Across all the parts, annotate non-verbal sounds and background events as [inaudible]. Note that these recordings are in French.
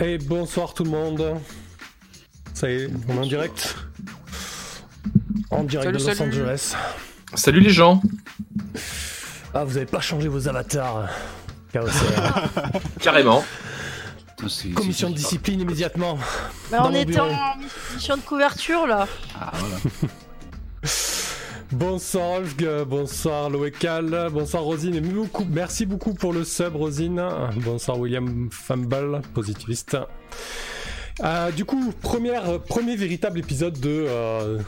Et bonsoir tout le monde. Ça y est, on est en direct. En direct de Los Angeles. Salut les gens. Ah, vous avez pas changé vos avatars. [laughs] Carrément. Commission de discipline immédiatement. Bah, on était en mission de couverture là. Ah voilà. Bonsoir Olg, bonsoir Loécal, bonsoir Rosine et merci beaucoup pour le sub Rosine. Bonsoir William Fumble, positiviste. Euh, du coup, première, premier véritable épisode de euh,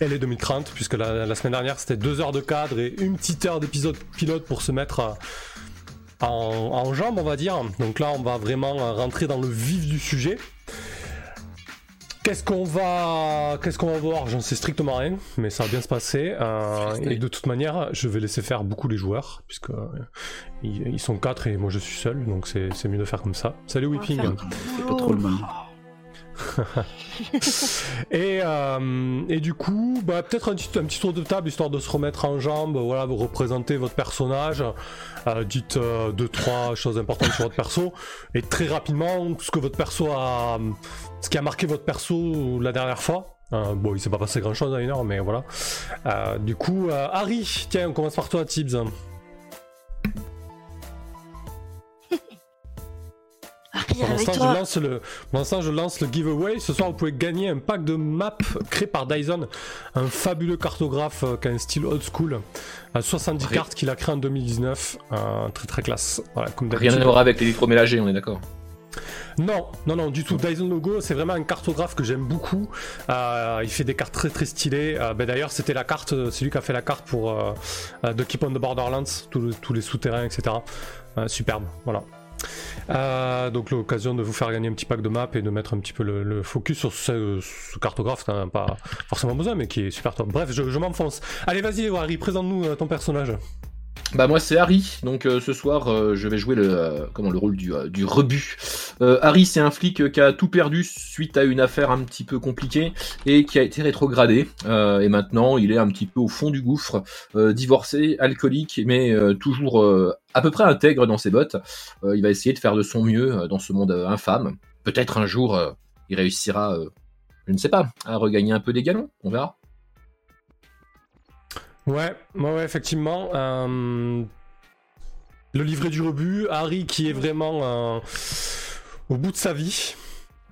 LA 2030, puisque la, semaine dernière c'était deux heures de cadre et une petite heure d'épisode pilote pour se mettre euh, en, en jambes, on va dire. Donc là, on va vraiment rentrer dans le vif du sujet. Qu'est-ce qu'on va, qu'est-ce qu'on va voir? J'en sais strictement rien, mais ça va bien se passer. Euh, et de toute manière, je vais laisser faire beaucoup les joueurs, puisque euh, ils, sont quatre et moi je suis seul, donc c'est mieux de faire comme ça. Salut Whipping. C'est pas trop le mal. [laughs] et, euh, et, du coup, bah, peut-être un petit, un petit tour de table histoire de se remettre en jambe. Voilà, vous représentez votre personnage. Euh, dites euh, deux trois choses importantes sur votre perso et très rapidement ce que votre perso a, ce qui a marqué votre perso la dernière fois. bon, il s'est pas passé grand chose à une heure, mais voilà. du coup, Harry, tiens, on commence par toi, Tibbs. [laughs] Pour l'instant, je lance le, je lance le giveaway. Ce soir, vous pouvez gagner un pack de maps créé par Dyson, un fabuleux cartographe euh, qui a un style old school, 70 cartes qu'il a créé en 2019, très très classe. Voilà, comme Rien à voir avec l'électroménager, on est d'accord. Non, non, non, du tout. Dyson Logo, c'est vraiment un cartographe que j'aime beaucoup. Euh, il fait des cartes très très stylées. Euh, ben, D'ailleurs, c'était la carte, c'est lui qui a fait la carte pour de Keep on the Borderlands, tous les souterrains, etc. superbe, voilà. Euh, donc l'occasion de vous faire gagner un petit pack de maps et de mettre un petit peu le, focus sur ce, cartographe, t'as pas forcément besoin, mais qui est super top. Bref, je, m'enfonce. Allez, vas-y, Harry, présente-nous euh, ton personnage. Bah moi c'est Harry, donc euh, ce soir euh, je vais jouer le, euh, comment, le rôle du, du rebut. Harry c'est un flic qui a tout perdu suite à une affaire un petit peu compliquée et qui a été rétrogradé. et maintenant il est un petit peu au fond du gouffre, divorcé, alcoolique, mais toujours à peu près intègre dans ses bottes. il va essayer de faire de son mieux dans ce monde infâme. Peut-être un jour il réussira, je ne sais pas, à regagner un peu des galons, on verra. Ouais, ouais, effectivement. Euh, le livret du rebut, Harry qui est vraiment euh, au bout de sa vie.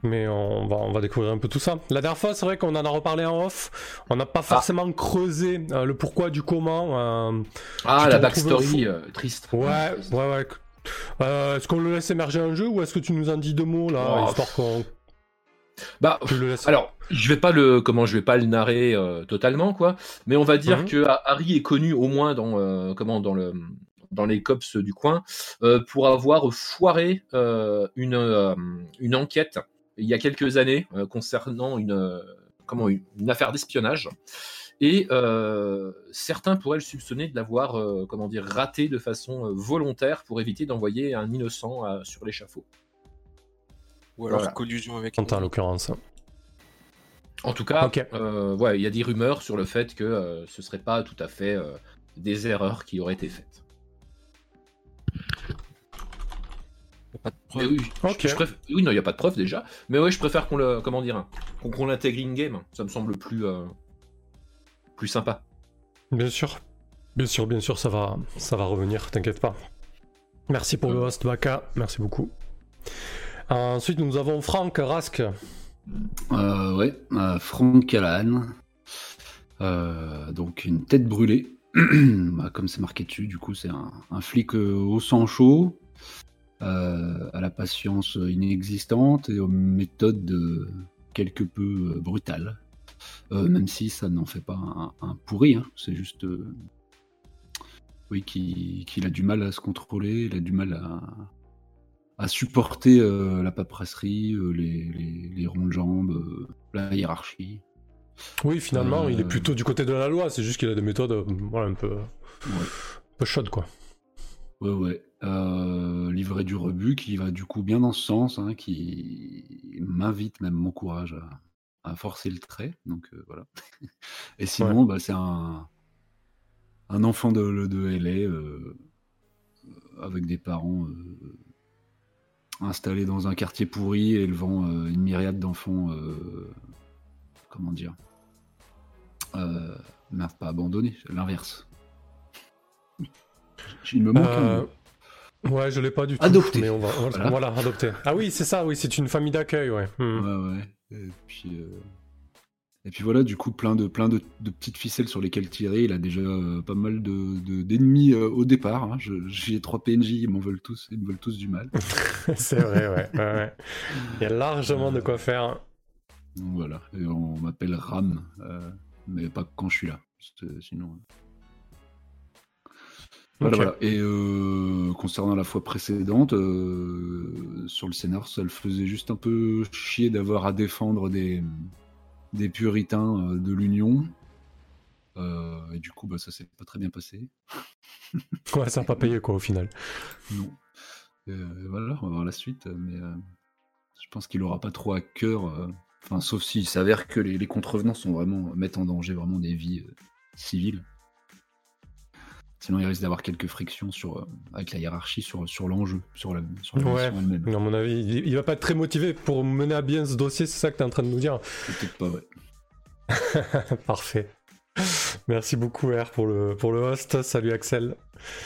Mais on va, on va découvrir un peu tout ça. La dernière fois, c'est vrai qu'on en a reparlé en off. On n'a pas ah. forcément creusé euh, le pourquoi du comment. ah, la backstory triste. Ouais, ouais, ouais. est-ce qu'on le laisse émerger un jeu ou est-ce que tu nous en dis deux mots là, oh, histoire qu'on bah, alors, je vais pas le, comment, je vais pas le narrer euh, totalement, quoi. Mais on va dire mhm. que Harry est connu au moins dans, euh, comment, dans le, dans les cops du coin, euh, pour avoir foiré une, une enquête il y a quelques années concernant une, comment, une affaire d'espionnage. Et certains pourraient le soupçonner de l'avoir, comment dire, raté de façon volontaire pour éviter d'envoyer un innocent sur l'échafaud. Ou alors collusion avec. en l'occurrence. En tout cas, euh, ouais, il y a des rumeurs sur le fait que euh, ce serait pas tout à fait euh, des erreurs qui auraient été faites. Pas de preuves. Oui, oui, non, il n'y a pas de preuves déjà. Mais oui, je préfère qu'on le, comment dire, qu'on l'intègre in game. Ça me semble plus, plus sympa. Bien sûr, bien sûr, bien sûr, ça va, ça va revenir. T'inquiète pas. Merci pour le host, Baka. Merci beaucoup. Ensuite, nous avons Franck Rask. Euh, ouais, euh, Franck Callahan. Euh, donc une tête brûlée. [clears throat] Bah, comme c'est marqué dessus, du coup, c'est un, flic au sang chaud, à la patience inexistante et aux méthodes quelque peu brutales. même si ça n'en fait pas un, pourri, hein. c'est juste oui, qu'il a du mal à se contrôler, il a du mal à, à supporter euh, la paperasserie, euh, les, ronds de jambes, euh, la hiérarchie. Oui, finalement, il est plutôt du côté de la loi, c'est juste qu'il a des méthodes un peu, peu chaudes, quoi. Ouais, ouais. livret du rebut qui va du coup bien dans ce sens, hein, qui m'invite, même m'encourage à, à, forcer le trait. Donc voilà. [laughs] Et sinon, bah, c'est un, un enfant de, de LA avec des parents installé dans un quartier pourri, élevant une myriade d'enfants. comment dire Merde, pas abandonné, l'inverse. Il me manque Ouais, je l'ai pas du tout. Adopté. Mais on va, voilà. adopté. Ah oui, c'est ça, oui, c'est une famille d'accueil, ouais. Hmm. Ouais, ouais. Et puis, et puis voilà, du coup, plein de, plein de, petites ficelles sur lesquelles tirer. Il a déjà euh, pas mal de, d'ennemis euh, au départ. Hein. J'ai trois PNJ, ils m'en veulent tous, ils me veulent tous du mal. [laughs] c'est vrai, ouais, Il y a largement de quoi faire. voilà, et on m'appelle Ram, euh, mais pas quand je suis là. Sinon. Voilà, voilà. Et concernant la fois précédente, sur le scénar, ça le faisait juste un peu chier d'avoir à défendre des, des puritains euh, de l'Union. Euh, et du coup, bah, ça s'est pas très bien passé. [laughs] ouais, ça n'a pas payé quoi au final. Non. Euh, voilà, on va voir la suite. Mais je pense qu'il aura pas trop à cœur. Enfin, sauf s'il s'avère que les, contrevenants sont vraiment mettent en danger vraiment des vies civiles. Sinon, il risque d'avoir quelques frictions sur, avec la hiérarchie sur, sur l'enjeu, sur la, sur ouais. elle-même. À mon avis, il, va pas être très motivé pour mener à bien ce dossier, c'est ça que tu es en train de nous dire Peut-être pas, ouais. [laughs] Parfait. Merci beaucoup, R, pour le, pour le host. Salut, Axel.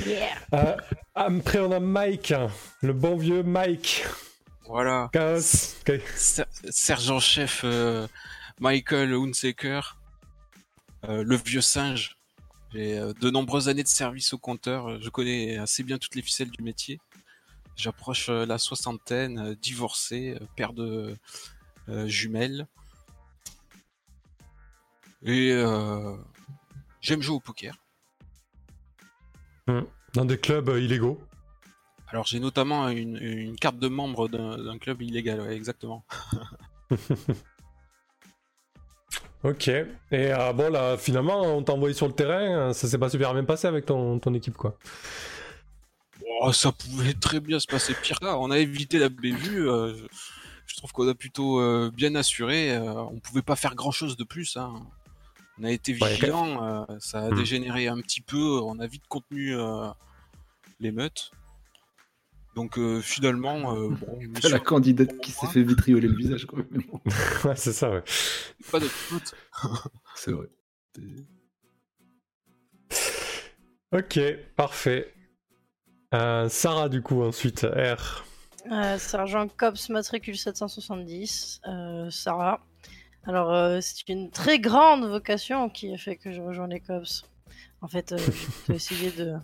Yeah. Euh, après, on a Mike, le bon vieux Mike. Voilà. Chaos. Sergent-chef euh, Michael Hunsaker, euh, le vieux singe j'ai euh, de nombreuses années de service au compteur. Je connais assez bien toutes les ficelles du métier. J'approche euh, la soixantaine, euh, divorcé, père de jumelles. Et j'aime jouer au poker. Hmm. Dans des clubs illégaux Alors j'ai notamment une, carte de membre d'un club illégal, exactement. [laughs] Ok. Et euh, bon, là, finalement, on t'a envoyé sur le terrain, euh, ça s'est pas super bien passé avec ton, ton équipe, quoi. Oh, ça pouvait très bien se passer pire là. On a évité la bévue. Euh, je trouve qu'on a plutôt bien assuré. on pouvait pas faire grand chose de plus. Hein. On a été vigilant. ça a hmm. dégénéré un petit peu. On a vite contenu l'émeute. Donc euh, finalement, euh, [laughs] bon, la candidate qui s'est fait vitrioler le visage quand même. [laughs] ouais, c'est ça, ouais. Pas de faute. [laughs] c'est vrai. Ok, parfait. Euh, Sarah, du coup, ensuite, R. Sergent Cops, matricule 770. Sarah. Alors, c'est une très grande vocation qui a fait que je rejoins les Cops. En fait, j'ai essayé de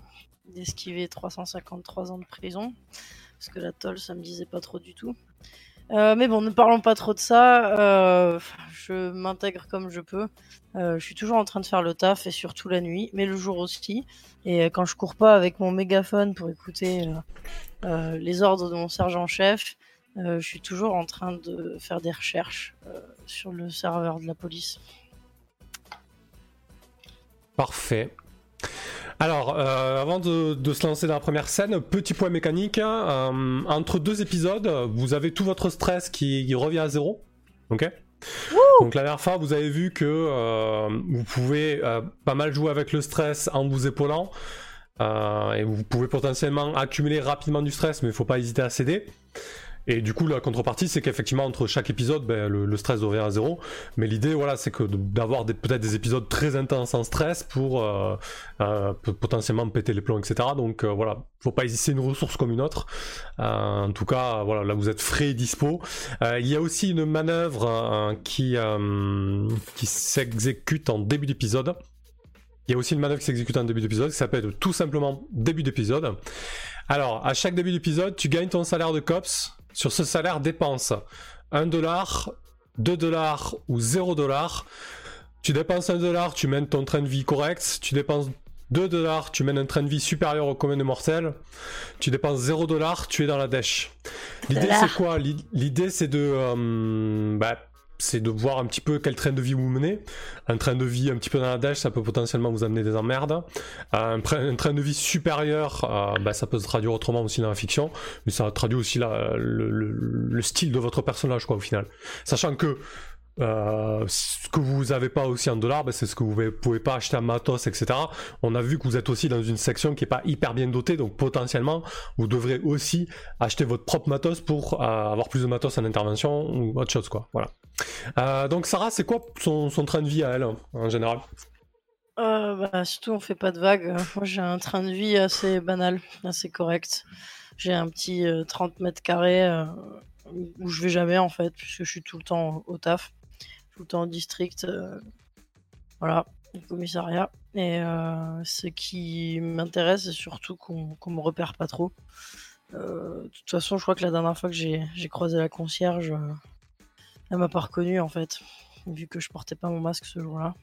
d'esquiver 353 ans de prison. Parce que la tolle, ça me disait pas trop du tout. Euh, mais bon, ne parlons pas trop de ça. Euh, je m'intègre comme je peux. Euh, je suis toujours en train de faire le taf et surtout la nuit, mais le jour aussi. Et quand je cours pas avec mon mégaphone pour écouter les ordres de mon sergent-chef, je suis toujours en train de faire des recherches sur le serveur de la police. Parfait. Alors, euh, avant de, se lancer dans la première scène, petit point mécanique. Euh, entre deux épisodes, vous avez tout votre stress qui, revient à zéro. Ok? Donc la dernière fois, vous avez vu que euh, vous pouvez pas mal jouer avec le stress en vous épaulant. et vous pouvez potentiellement accumuler rapidement du stress, mais il ne faut pas hésiter à céder. Et du coup, la contrepartie, c'est qu'effectivement, entre chaque épisode, ben, le, stress revient à zéro. Mais l'idée, voilà, c'est que d'avoir peut-être des épisodes très intenses en stress pour euh, euh, potentiellement péter les plombs, etc. Donc euh, voilà, faut pas hésiter une ressource comme une autre. en tout cas, voilà, là vous êtes frais et dispo. il y a aussi une manœuvre qui, qui s'exécute en début d'épisode. Il y a aussi une manœuvre qui s'exécute en début d'épisode qui s'appelle tout simplement début d'épisode. Alors, à chaque début d'épisode, tu gagnes ton salaire de COPS sur ce salaire, dépense 1 dollar, 2 dollars ou 0 dollar. Tu dépenses 1 dollar, tu mènes ton train de vie correct. Tu dépenses 2 dollars, tu mènes un train de vie supérieur au commun des mortels. Tu dépenses 0 dollars, tu es dans la dèche. L'idée c'est quoi? L'idée c'est de euh, bah, c'est de voir un petit peu quel train de vie vous menez. Un train de vie un petit peu dans la dash, ça peut potentiellement vous amener des emmerdes. Euh, un, train de vie supérieur, euh, bah, ça peut se traduire autrement aussi dans la fiction, mais ça traduit aussi le, style de votre personnage, quoi, au final. Sachant que euh, ce que vous n'avez pas aussi en dollars, ben, c'est ce que vous ne pouvez pas acheter en matos, etc. On a vu que vous êtes aussi dans une section qui n'est pas hyper bien dotée, donc potentiellement, vous devrez aussi acheter votre propre matos pour euh, avoir plus de matos en intervention ou autre chose, quoi. Voilà. Euh, donc Sarah, c'est quoi son, train de vie à elle, en général? Bah, Surtout, on fait pas de vagues. Moi, j'ai un train de vie assez banal, assez correct. J'ai un petit 30 mètres carrés où je vais jamais, en fait, puisque je suis tout le temps au taf tout le temps en district. Euh, voilà, au commissariat. Et euh, ce qui m'intéresse, c'est surtout qu'on me repère pas trop. Euh, de toute façon, je crois que la dernière fois que j'ai croisé la concierge, elle m'a pas reconnu en fait, vu que je portais pas mon masque ce jour-là.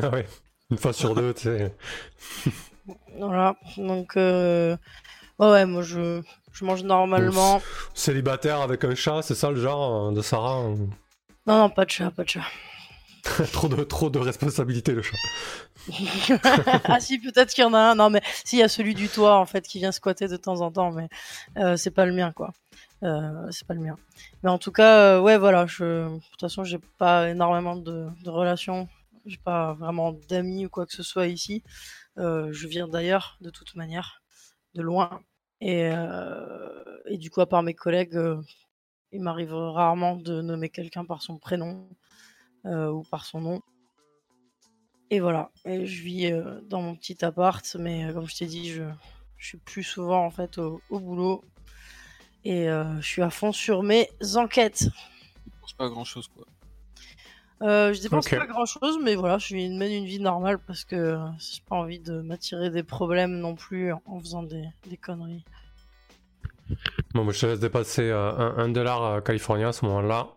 Ah ouais, une fois sur deux, tu sais. [laughs] voilà, donc ouais, ouais, moi je, je mange normalement. Célibataire avec un chat, c'est ça le genre de Sarah non, non, pas de chat, pas de chat. [laughs] trop, de, trop de responsabilité, le chat. [laughs] ah si, peut-être qu'il y en a un. Non, mais s'il y a celui du toit, en fait, qui vient squatter de temps en temps, mais euh, c'est pas le mien, quoi. Euh, c'est pas le mien. Mais en tout cas, euh, ouais, voilà. Je... De toute façon, j'ai pas énormément de, de relations. J'ai pas vraiment d'amis ou quoi que ce soit ici. je viens d'ailleurs, de toute manière, de loin. Et, et du coup, à part mes collègues, il m'arrive rarement de nommer quelqu'un par son prénom euh, ou par son nom. Et voilà. Et je vis euh, dans mon petit appart, mais euh, comme je t'ai dit, je, suis plus souvent en fait au, boulot. Et je suis à fond sur mes enquêtes. C'est pas grand chose quoi. je dépense pas grand chose, mais voilà, je mène une vie normale parce que j'ai pas envie de m'attirer des problèmes non plus en faisant des conneries. Bon, je te laisse dépasser euh, un, dollar euh, californien à ce moment-là.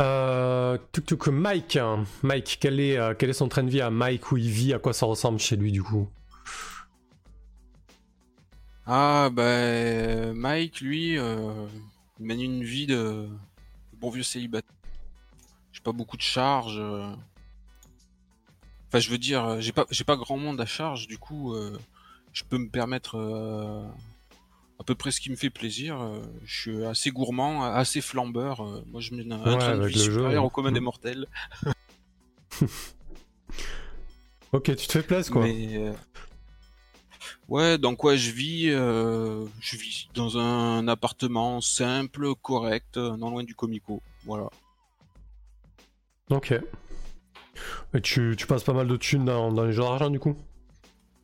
Euh, tuk Mike, Mike, quel est, euh, quel est son train de vie à Mike où il vit, à quoi ça ressemble chez lui du coup? Ah bah Mike lui il mène une vie de bon vieux célibataire. J'ai pas beaucoup de charges. Enfin je veux dire j'ai pas j'ai pas grand monde à charge du coup je peux me permettre à peu près ce qui me fait plaisir. Euh, je suis assez gourmand, assez flambeur. Euh, moi, je mène un train de vie supérieur au commun des mortels. [laughs] ok, tu te fais place, quoi. Euh, ouais, dans quoi je vis Je vis dans un appartement simple, correct, non loin du comico. Voilà. Ok. Et tu, tu passes pas mal de thunes dans, dans les jeux d'argent, du coup?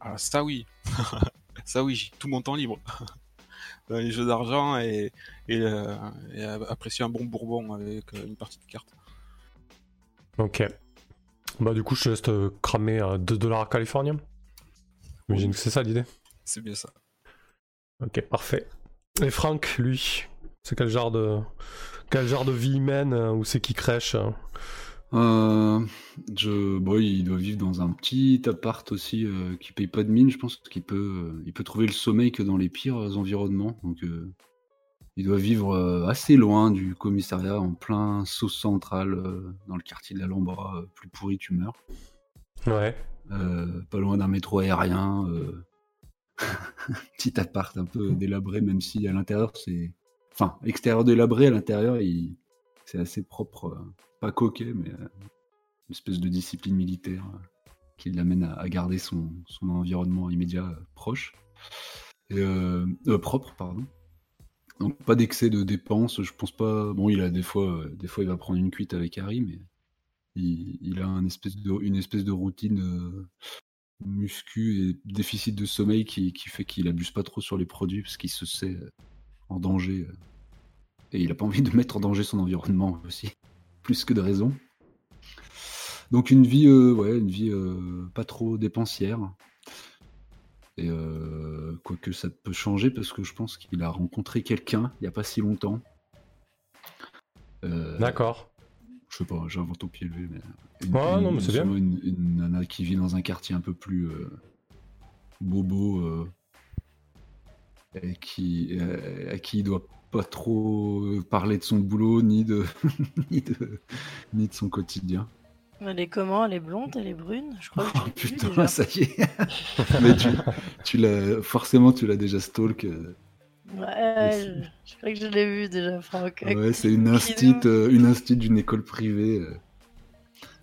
Ah, ça oui. [laughs] ça oui, j'ai tout mon temps libre. [laughs] dans les jeux d'argent et, euh, apprécier un bon bourbon avec euh, une partie de cartes. Ok. Bah du coup je te laisse te cramer 2 dollars californiens. J'imagine que c'est ça l'idée. C'est bien ça. Ok, parfait. Et Franck, lui, c'est quel genre de quel genre de vie humaine euh, ou c'est qui crèche euh, je, bon, il doit vivre dans un petit appart aussi euh, qui paye pas de mine, je pense qu'il peut, euh, il peut trouver le sommeil que dans les pires environnements. Donc, il doit vivre assez loin du commissariat, en plein sauce central, dans le quartier de la Lambra, plus pourri tu meurs. Ouais. pas loin d'un métro aérien. [laughs] petit appart un peu délabré, même si à l'intérieur c'est, enfin, extérieur délabré, à l'intérieur il... c'est assez propre coquet, mais euh, une espèce de discipline militaire euh, qui l'amène à, garder son, environnement immédiat euh, proche. Et, propre, pardon. Donc pas d'excès de dépenses, je pense pas. Bon, il a des fois, des fois il va prendre une cuite avec Harry, mais il, a un espèce de, une espèce de routine muscu et déficit de sommeil qui, qui fait qu'il abuse pas trop sur les produits parce qu'il se sait en danger et il a pas envie de mettre en danger son environnement aussi plus que de raison. Donc une vie, euh, ouais, une vie euh, pas trop dépensière. Et euh, quoique ça peut changer parce que je pense qu'il a rencontré quelqu'un il n'y a pas si longtemps. D'accord. Je sais pas, j'invente au pied levé, mais. Une, non, mais c'est bien. Une, nana qui vit dans un quartier un peu plus bobo. et qui, à qui il doit pas trop euh, parler de son boulot ni de, [laughs] ni de, ni de son quotidien. Elle est comment? Elle est blonde? Elle est brune? Je crois que oh, putain, ça y est. [laughs] Mais tu, tu l'as, forcément, tu l'as déjà stalk. Euh, Ouais, je, crois que je l'ai vu déjà, Franck. Ouais, c'est une instit, euh, une instit d'une école privée. Euh,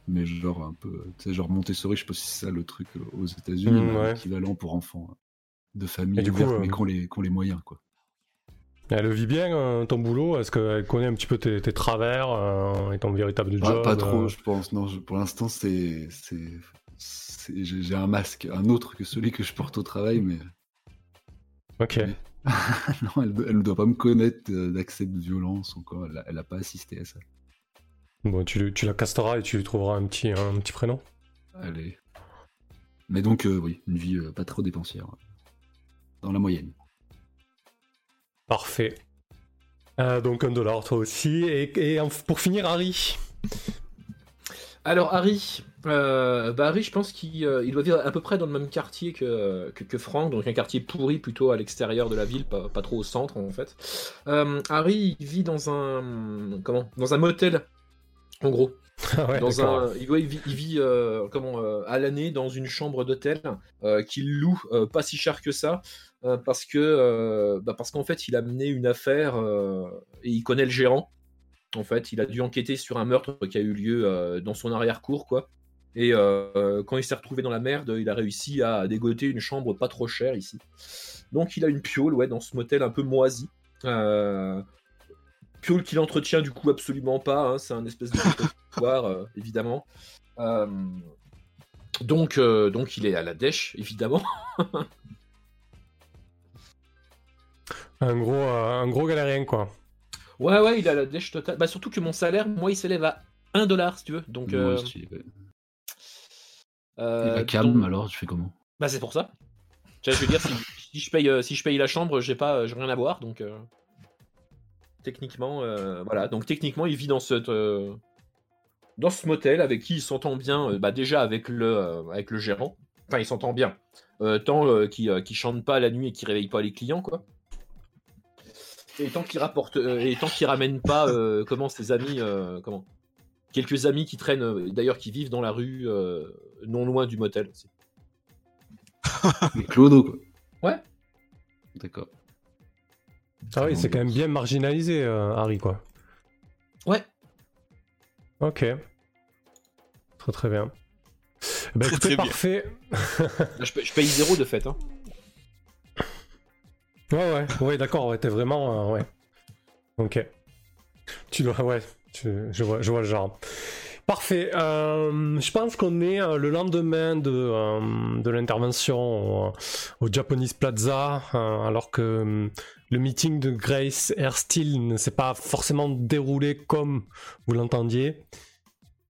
mais genre un peu, tu sais, genre Montessori, je sais pas si c'est ça le truc aux États-Unis, mm, équivalent pour enfants de famille du coup, mais qui ont, les, les moyens, quoi. Elle le vit bien ton boulot? Est-ce qu'elle connaît un petit peu tes, travers et ton véritable job Pas trop, je pense. Non, pour l'instant, c'est, j'ai un masque, un autre que celui que je porte au travail, mais. Ok. [laughs] non, elle, ne doit pas me connaître euh, d'accès de violence encore. Elle n'a pas assisté à ça. Bon, tu, tu, la casteras et tu lui trouveras un petit, un petit prénom? Allez. Mais donc, euh, oui, une vie euh, pas trop dépensière. Dans la moyenne. Parfait. donc un dollar toi aussi. Et, et pour finir, Harry. Alors Harry, euh, bah Harry, je pense qu'il euh, doit vivre à peu près dans le même quartier que, que, Franck, donc un quartier pourri plutôt à l'extérieur de la ville, pas, trop au centre en fait. Euh, Harry, il vit dans un comment Dans un motel, en gros. [laughs] Ah dans un, il, vit, comment à l'année dans une chambre d'hôtel qu'il loue pas si cher que ça. Parce que bah parce qu'en fait il a mené une affaire et il connaît le gérant en fait, il a dû enquêter sur un meurtre qui a eu lieu euh, dans son arrière-cour, quoi. Et euh, quand il s'est retrouvé dans la merde, il a réussi à dégoter une chambre pas trop chère ici. Donc il a une piole, ouais, dans ce motel un peu moisi. Euh, piole qu'il entretient du coup absolument pas. Hein, c'est un espèce de [laughs] pouvoir, évidemment. donc, donc il est à la dèche, évidemment. [laughs] un gros, un gros galérien, quoi. Ouais, ouais, il a la dèche totale. Bah, surtout que mon salaire, moi, il s'élève à 1 dollar, si tu veux. Donc. Euh... Euh, calme, alors, tu fais comment? Bah, c'est pour ça. Tu vois, je veux dire, [laughs] si, je paye, euh, si je paye la chambre, j'ai pas, j'ai rien à boire, donc. Euh, techniquement, voilà. Donc, techniquement, il vit dans cette. Dans ce motel avec qui il s'entend bien, bah déjà avec le, avec le gérant. Enfin, il s'entend bien. tant qu'il qui chante pas la nuit et qui réveille pas les clients, quoi. Et tant qu'il rapporte, euh, et tant qu'il ramène pas, euh, comment ses amis, euh, comment quelques amis qui traînent, d'ailleurs qui vivent dans la rue, non loin du motel. Aussi. [laughs] Clodo quoi? Ouais. D'accord. Ah oui, c'est quand même bien marginalisé, Harry quoi. Ouais. Ok. Très très bien. Bah écoutez, parfait. je, paye zéro de fait. Hein. Ouais, ouais, ouais, d'accord, ouais, t'es vraiment. Euh, ouais. Ok. Tu dois. Ouais, je, vois, je vois le genre. Parfait. Euh, je pense qu'on est euh, le lendemain de, de l'intervention au, Japanese Plaza, alors que le meeting de Grace Airsteel ne s'est pas forcément déroulé comme vous l'entendiez.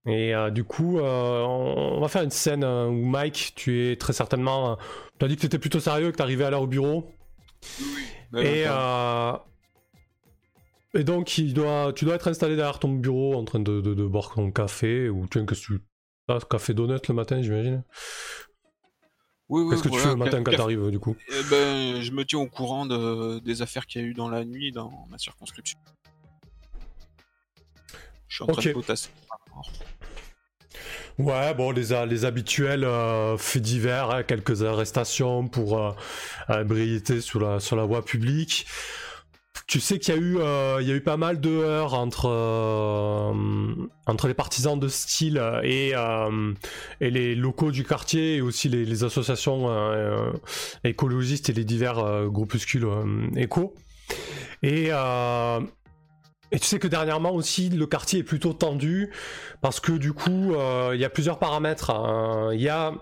Et du coup, on, va faire une scène où Mike, tu es très certainement. tu as dit que tu étais plutôt sérieux, que tu arrivais à l'heure au bureau. Oui, et, euh, et donc, tu dois être installé derrière ton bureau en train de, de, boire ton café, ou tu que tu as café donut le matin, j'imagine. Oui, Qu'est-ce que tu fais le matin quand t'arrives du coup? Eh ben, Je me tiens au courant de, des affaires qu'il y a eu dans la nuit dans ma circonscription. Je suis en train de potasser. Ouais, bon, les, les habituels euh, faits divers, hein, quelques arrestations pour euh, euh sur la, sur la voie publique. Tu sais qu'il y, a eu, euh, y a eu pas mal de heurts entre, entre les partisans de style et, et les locaux du quartier et aussi les, les associations écologistes et les divers groupuscules éco. Et et tu sais que dernièrement aussi, le quartier est plutôt tendu parce que du coup, euh, il y a plusieurs paramètres. Hein. Il y a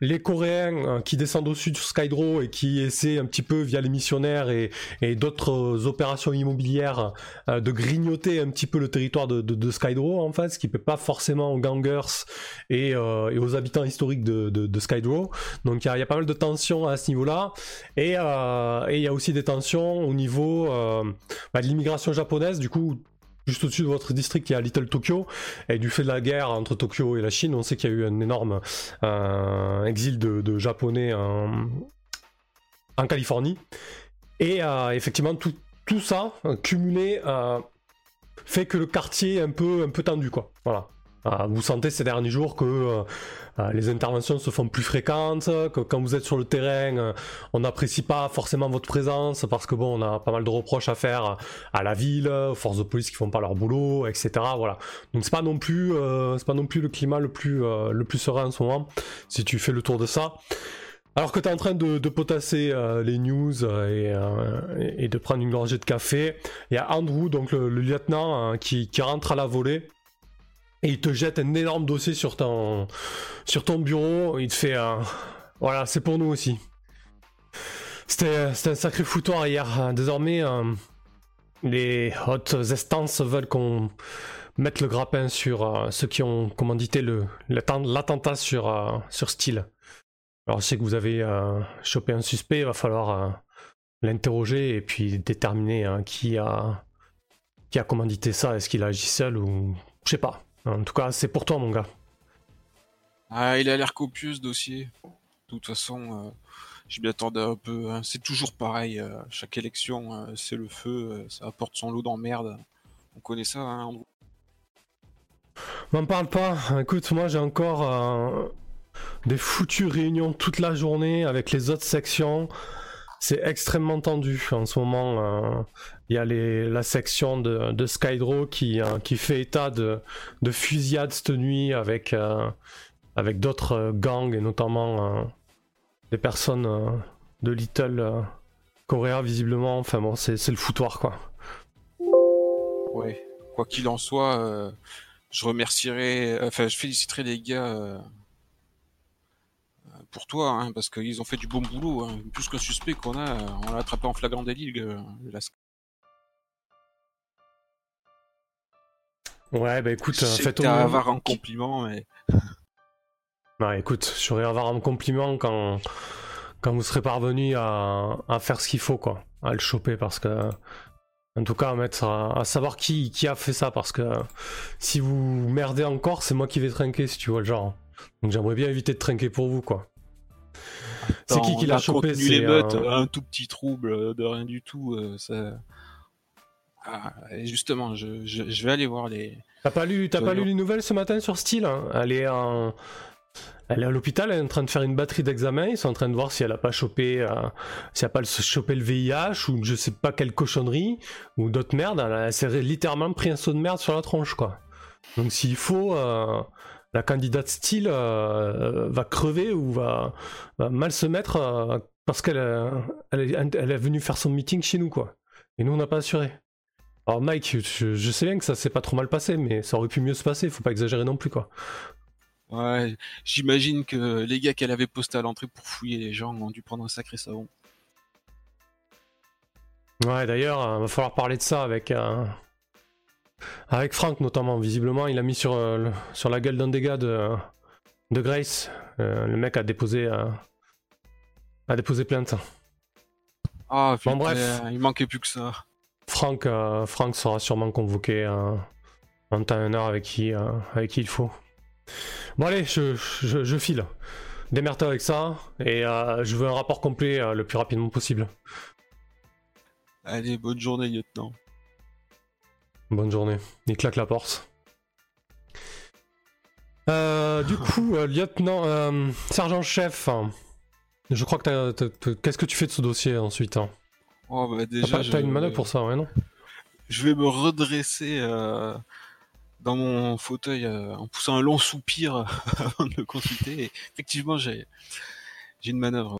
les Coréens euh, qui descendent au sud sur Skydraw et qui essaient un petit peu via les missionnaires et, d'autres opérations immobilières euh, de grignoter un petit peu le territoire de, de, Skydraw en fait, ce qui peut pas forcément aux gangers et, aux habitants historiques de, de Skydraw. Donc il y, a, pas mal de tensions à ce niveau-là et il y a aussi des tensions au niveau bah, de l'immigration japonaise. Du coup, juste au-dessus de votre district, il y a Little Tokyo. Et du fait de la guerre entre Tokyo et la Chine, on sait qu'il y a eu un énorme euh, exil de, Japonais en, Californie. Et euh, effectivement, tout, ça, cumulé, euh, fait que le quartier est un peu, un peu tendu, quoi. Voilà. Vous sentez ces derniers jours que les interventions se font plus fréquentes, que quand vous êtes sur le terrain, on n'apprécie pas forcément votre présence parce que bon, on a pas mal de reproches à faire à la ville, aux forces de police qui font pas leur boulot, etc. Voilà. Donc c'est pas non plus, pas non plus le climat le plus, le plus serein en ce moment. Si tu fais le tour de ça. Alors que tu es en train de, potasser euh, les news euh, euh, et, de prendre une gorgée de café, il y a Andrew, donc le, lieutenant, qui, rentre à la volée. Et il te jette un énorme dossier sur ton, sur ton bureau. Il te fait Voilà, c'est pour nous aussi. C'était un sacré foutoir hier. Désormais, les hautes instances veulent qu'on mette le grappin sur ceux qui ont commandité l'attentat sur, sur Steel. Alors, je sais que vous avez euh, chopé un suspect, il va falloir euh, l'interroger et puis déterminer hein, qui, a, qui a commandité ça. Est-ce qu'il agit seul ou. Je sais pas. En tout cas, c'est pour toi, mon gars. Ah, il a l'air copieux ce dossier. De toute façon, euh, je m'y attendais un peu. Hein. C'est toujours pareil. chaque élection, c'est le feu. ça apporte son lot d'emmerde. On connaît ça, hein, Andrew M'en parle pas. Écoute, moi j'ai encore des foutues réunions toute la journée avec les autres sections. C'est extrêmement tendu en ce moment. Euh, il y a la section de, de Skydraw qui, euh, fait état de, de fusillades cette nuit avec, euh, d'autres gangs et notamment des personnes de Little Korea visiblement. Enfin bon, c'est le foutoir quoi. Ouais, quoi qu'il en soit, je remercierai, enfin je féliciterai les gars pour toi, hein, parce qu'ils ont fait du bon boulot. Hein. Plus qu'un suspect qu'on a, on l'a attrapé en flagrant délit. Euh, ouais, bah écoute, faites au moins. avoir un compliment, mais. [laughs] Bah écoute, j'aurais avoir un compliment quand, quand vous serez parvenu à, à faire ce qu'il faut, quoi. À le choper, parce que. En tout cas, à, mettre à, savoir qui, qui a fait ça, parce que si vous merdez encore, c'est moi qui vais trinquer, si tu vois le genre. Donc j'aimerais bien éviter de trinquer pour vous, quoi. C'est qui qui l'a chopé C'est l'émeute, un... tout petit trouble de rien du tout. Euh, ça... Ah, justement, je, je, vais aller voir les. T'as pas lu, t'as pas lu les nouvelles ce matin sur Style hein Elle est en. Elle est à l'hôpital, elle est en train de faire une batterie d'examen. Ils sont en train de voir si elle a pas chopé, euh, si elle a pas chopé le VIH ou je sais pas quelle cochonnerie ou d'autres merdes. Elle, s'est littéralement pris un saut de merde sur la tronche, quoi. Donc s'il faut, euh, la candidate style euh, va crever ou va, mal se mettre euh, parce qu'elle elle est, venue faire son meeting chez nous, quoi. Et nous, on n'a pas assuré. Alors, Mike, je, sais bien que ça s'est pas trop mal passé, mais ça aurait pu mieux se passer, faut pas exagérer non plus, quoi. Ouais, j'imagine que les gars qu'elle avait postés à l'entrée pour fouiller les gens ont dû prendre un sacré savon. Ouais, d'ailleurs, il euh, va falloir parler de ça avec, avec Frank notamment, visiblement, il a mis sur, euh, sur la gueule d'un dégât de, de Grace. Euh, le mec a déposé, euh, a déposé plainte. Ah, bon, bref. il manquait plus que ça. Frank, Frank sera sûrement convoqué en temps et heure avec qui, avec qui il faut. Bon allez, je, je, je file. Démerde avec ça et je veux un rapport complet le plus rapidement possible. Allez, bonne journée, lieutenant. Bonne journée. Il claque la porte. Euh, du coup, euh, lieutenant, euh, sergent-chef, hein. je crois que t'as. Qu'est-ce que tu fais de ce dossier ensuite hein? Oh bah déjà. T'as une manœuvre pour ça, ouais, non? Je vais me redresser dans mon fauteuil en poussant un long soupir [laughs] avant de le consulter. effectivement, j'ai une manœuvre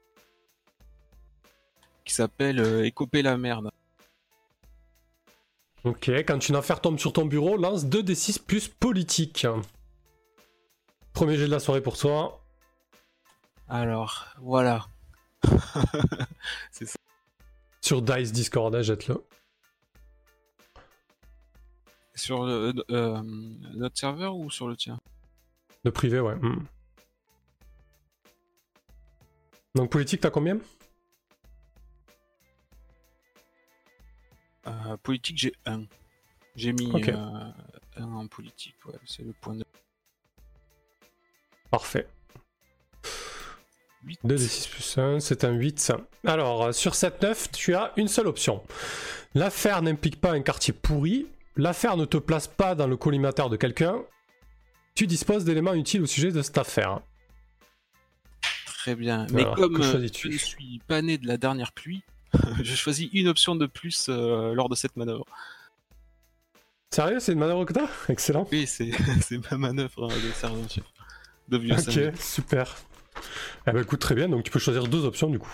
qui s'appelle écoper la merde. Ok, quand une affaire tombe sur ton bureau, lance 2d6 plus politique. Premier jet de la soirée pour toi. Alors, voilà. [laughs] C'est ça. Sur Dice Discord, hein, jette-le. Sur euh, notre serveur ou sur le tien? Le privé, ouais. Hmm. Donc politique, t'as combien? Euh, politique, j'ai un. J'ai mis euh, un en politique, ouais, c'est le point de. Parfait. 8. 2 d 6 plus 1, c'est un 8. Alors, euh, sur cette 9, tu as une seule option. L'affaire n'implique pas un quartier pourri, l'affaire ne te place pas dans le collimateur de quelqu'un, tu disposes d'éléments utiles au sujet de cette affaire. Très bien. Mais comme je ne suis pas né de la dernière pluie, [laughs] je choisis une option de plus lors de cette manœuvre. Sérieux, c'est une manœuvre que t'as [laughs] Excellent. Oui, [laughs] c'est ma manœuvre hein, de sergent De vieux Ok, super. Eh ben écoute, très bien, donc tu peux choisir deux options du coup.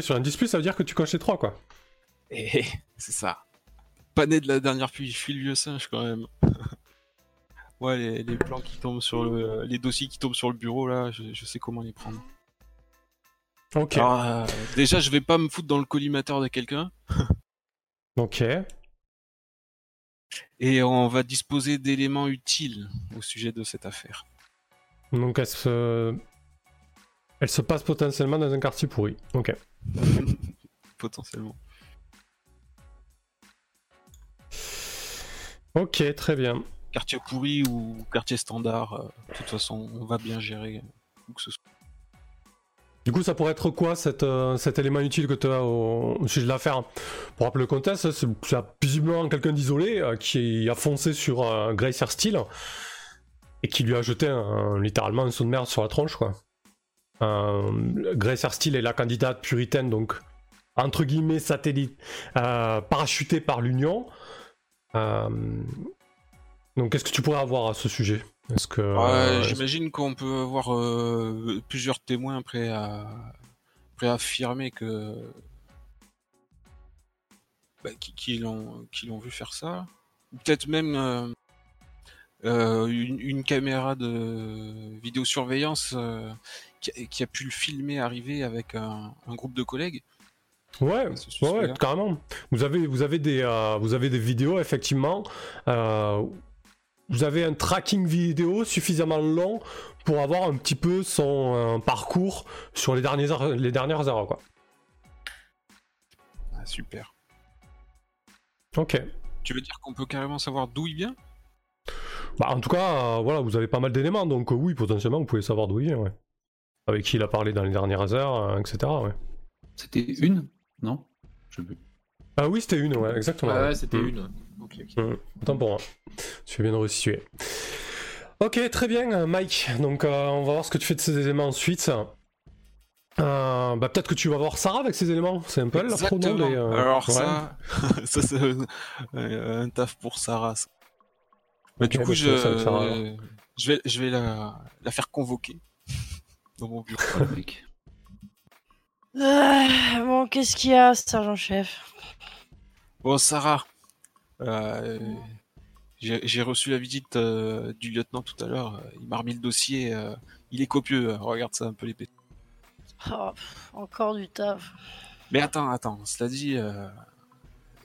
Sur un 10, ça veut dire que tu coches les trois quoi. Eh, c'est ça. Pas né de la dernière pluie, je suis le vieux singe quand même. ouais, les, plans qui tombent sur le. Les dossiers qui tombent sur le bureau là, je, sais comment les prendre. Ok. Euh, déjà, je vais pas me foutre dans le collimateur de quelqu'un. [laughs] ok. Et on va disposer d'éléments utiles au sujet de cette affaire. Donc elle se... Elle se passe potentiellement dans un quartier pourri. Ok. [laughs] potentiellement. Ok, très bien. Quartier pourri ou quartier standard, euh, de toute façon, on va bien gérer où que ce soit. Du coup, ça pourrait être quoi euh, cet élément utile que tu as au, sujet de l'affaire Pour rappeler le contexte, c'est visiblement quelqu'un d'isolé euh, qui a foncé sur euh, Grace Steel et qui lui a jeté littéralement un saut de merde sur la tronche. Quoi. Grace Steel est la candidate puritaine, donc entre guillemets satellite, parachutée par l'Union. Donc, qu'est-ce que tu pourrais avoir à ce sujet? Que euh, j'imagine qu'on peut avoir euh, plusieurs témoins prêts à, prêts à affirmer que bah, qui, l'ont qui l'ont vu faire ça. Peut-être même euh, une, caméra de vidéosurveillance qui, a pu le filmer arriver avec un, groupe de collègues. Ouais, ouais, carrément. Vous avez, vous avez des, vous avez des vidéos effectivement vous avez un tracking vidéo suffisamment long pour avoir un petit peu son euh, parcours sur les, dernières, les dernières heures. Quoi. Ah, super. Ok. Tu veux dire qu'on peut carrément savoir d'où il vient? Bah, En tout cas, euh, voilà, vous avez pas mal d'éléments, donc euh, oui, potentiellement, vous pouvez savoir d'où il vient. Ouais. Avec qui il a parlé dans les dernières heures, etc. Ouais. C'était une Non? Je sais Ah oui, c'était une, ouais, exactement. ouais, c'était hmm. une. Ok, ok. Mmh. Autant pour moi. Tu fais bien de resituer. Ok, très bien, Mike. Donc, euh, on va voir ce que tu fais de ces éléments ensuite. Euh, bah, peut-être que tu vas voir Sarah avec ces éléments. C'est un peu la pronom des, euh, Alors ça, [laughs] ça c'est un, taf pour Sarah. Mais du coup, bah, je, je vais, je vais la, la faire convoquer [laughs] dans mon bureau. bon, qu'est-ce qu'il y a, sergent-chef Bon, Sarah, euh, j'ai reçu la visite euh, du lieutenant tout à l'heure. Il m'a remis le dossier. Euh, il est copieux. Regarde ça un peu l'épée. Oh, encore du taf. Mais attends, attends. Cela dit,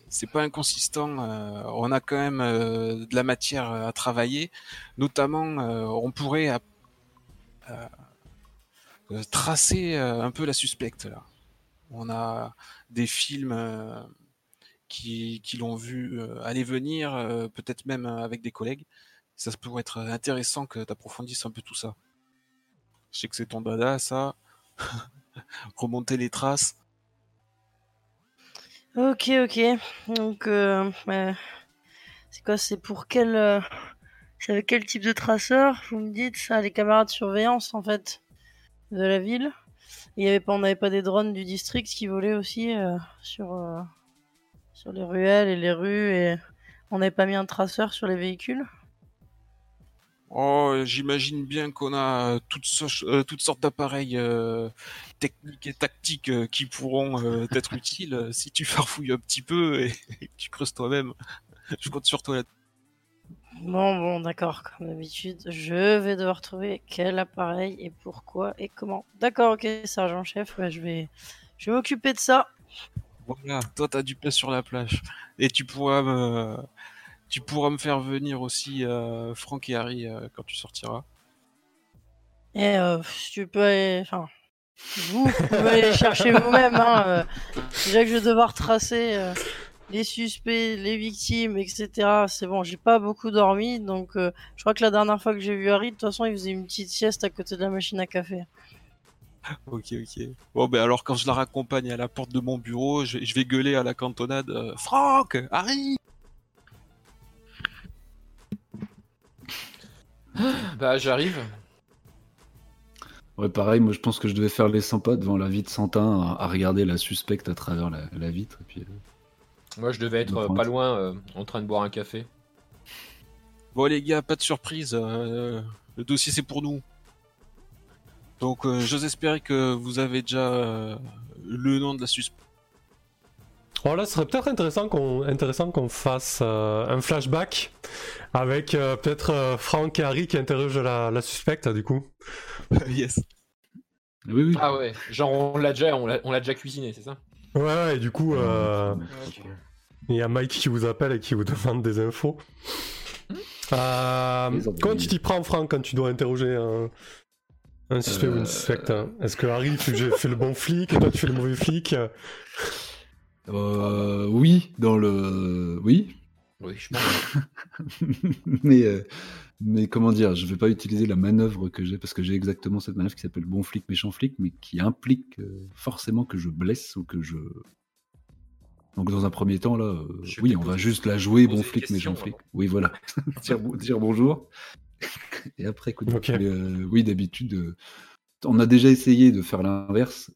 c'est pas inconsistant. on a quand même de la matière à travailler. Notamment, on pourrait tracer un peu la suspecte là. On a des films qui, l'ont vu euh, aller venir, euh, peut-être même euh, avec des collègues. Ça pourrait être intéressant que tu approfondisses un peu tout ça. Je sais que c'est ton dada, ça. [laughs] Remonter les traces. Ok, ok. Donc, c'est quoi C'est pour quel. c'est avec quel type de traceur? Vous me dites ça, les caméras de surveillance en fait de la ville. Il y avait pas, on n'avait pas des drones du district qui volaient aussi sur sur les ruelles et les rues et on n'avait pas mis un traceur sur les véhicules Oh, j'imagine bien qu'on a toutes, euh, toutes sortes d'appareils euh, techniques et tactiques euh, qui pourront être utiles si tu farfouilles un petit peu et, [laughs] que tu creuses toi-même. [laughs] Je compte sur toi là. Bon, bon, d'accord. Comme d'habitude, je vais devoir trouver quel appareil et pourquoi et comment. D'accord, ok, sergent-chef, je vais, je vais m'occuper de ça. Voilà, toi t'as du paix sur la plage. Et tu pourras me, tu pourras me faire venir aussi euh, Franck et Harry euh, quand tu sortiras. Et euh, tu peux aller, enfin, vous pouvez aller chercher vous-même. Hein, euh. déjà que je vais devoir tracer les suspects, les victimes, etc. C'est bon, j'ai pas beaucoup dormi, donc je crois que la dernière fois que j'ai vu Harry, de toute façon, il faisait une petite sieste à côté de la machine à café. [laughs] ok, ok. Bon, ben alors quand je la raccompagne à la porte de mon bureau, je, vais gueuler à la cantonade euh, Franck Harry [gasps] Bah, j'arrive. Ouais, pareil, moi je pense que je devais faire les 100 pas devant la vie de Santin à, regarder la suspecte à travers la, vitre. Et puis, euh, Moi je devais être pas loin euh, en train de boire un café. Bon les gars, pas de surprise, euh, le dossier c'est pour nous. Donc j'ose espérer que vous avez déjà le nom de la suspecte. Oh là, ce serait peut-être intéressant qu'on intéressant qu'on fasse un flashback avec peut-être Franck et Harry qui interrogent la, la suspecte du coup. [laughs] yes. Oui, oui. Ah ouais, genre on l'a déjà, on l'a déjà cuisiné, c'est ça? Ouais, et du coup, euh, il y a Mike qui vous appelle et qui vous [laughs] demande des infos. Euh, comment tu t'y prends, Franck, quand tu dois interroger un, suspect ou une suspecte hein Est-ce que Harry fait le bon flic et toi tu fais le mauvais flic? Euh, Oui, dans le. Oui. Oui, je pense. [laughs] Mais euh, mais comment dire, je vais pas utiliser la manœuvre que j'ai parce que j'ai exactement cette manœuvre qui s'appelle bon flic, méchant flic, mais qui implique euh, forcément que je blesse ou que je. Donc dans un premier temps là, euh, oui, on va juste la jouer bon flic, méchant flic. Oui, voilà, [laughs] dire, dire, bonjour. Et après, écoute, euh, oui, d'habitude, on a déjà essayé de faire l'inverse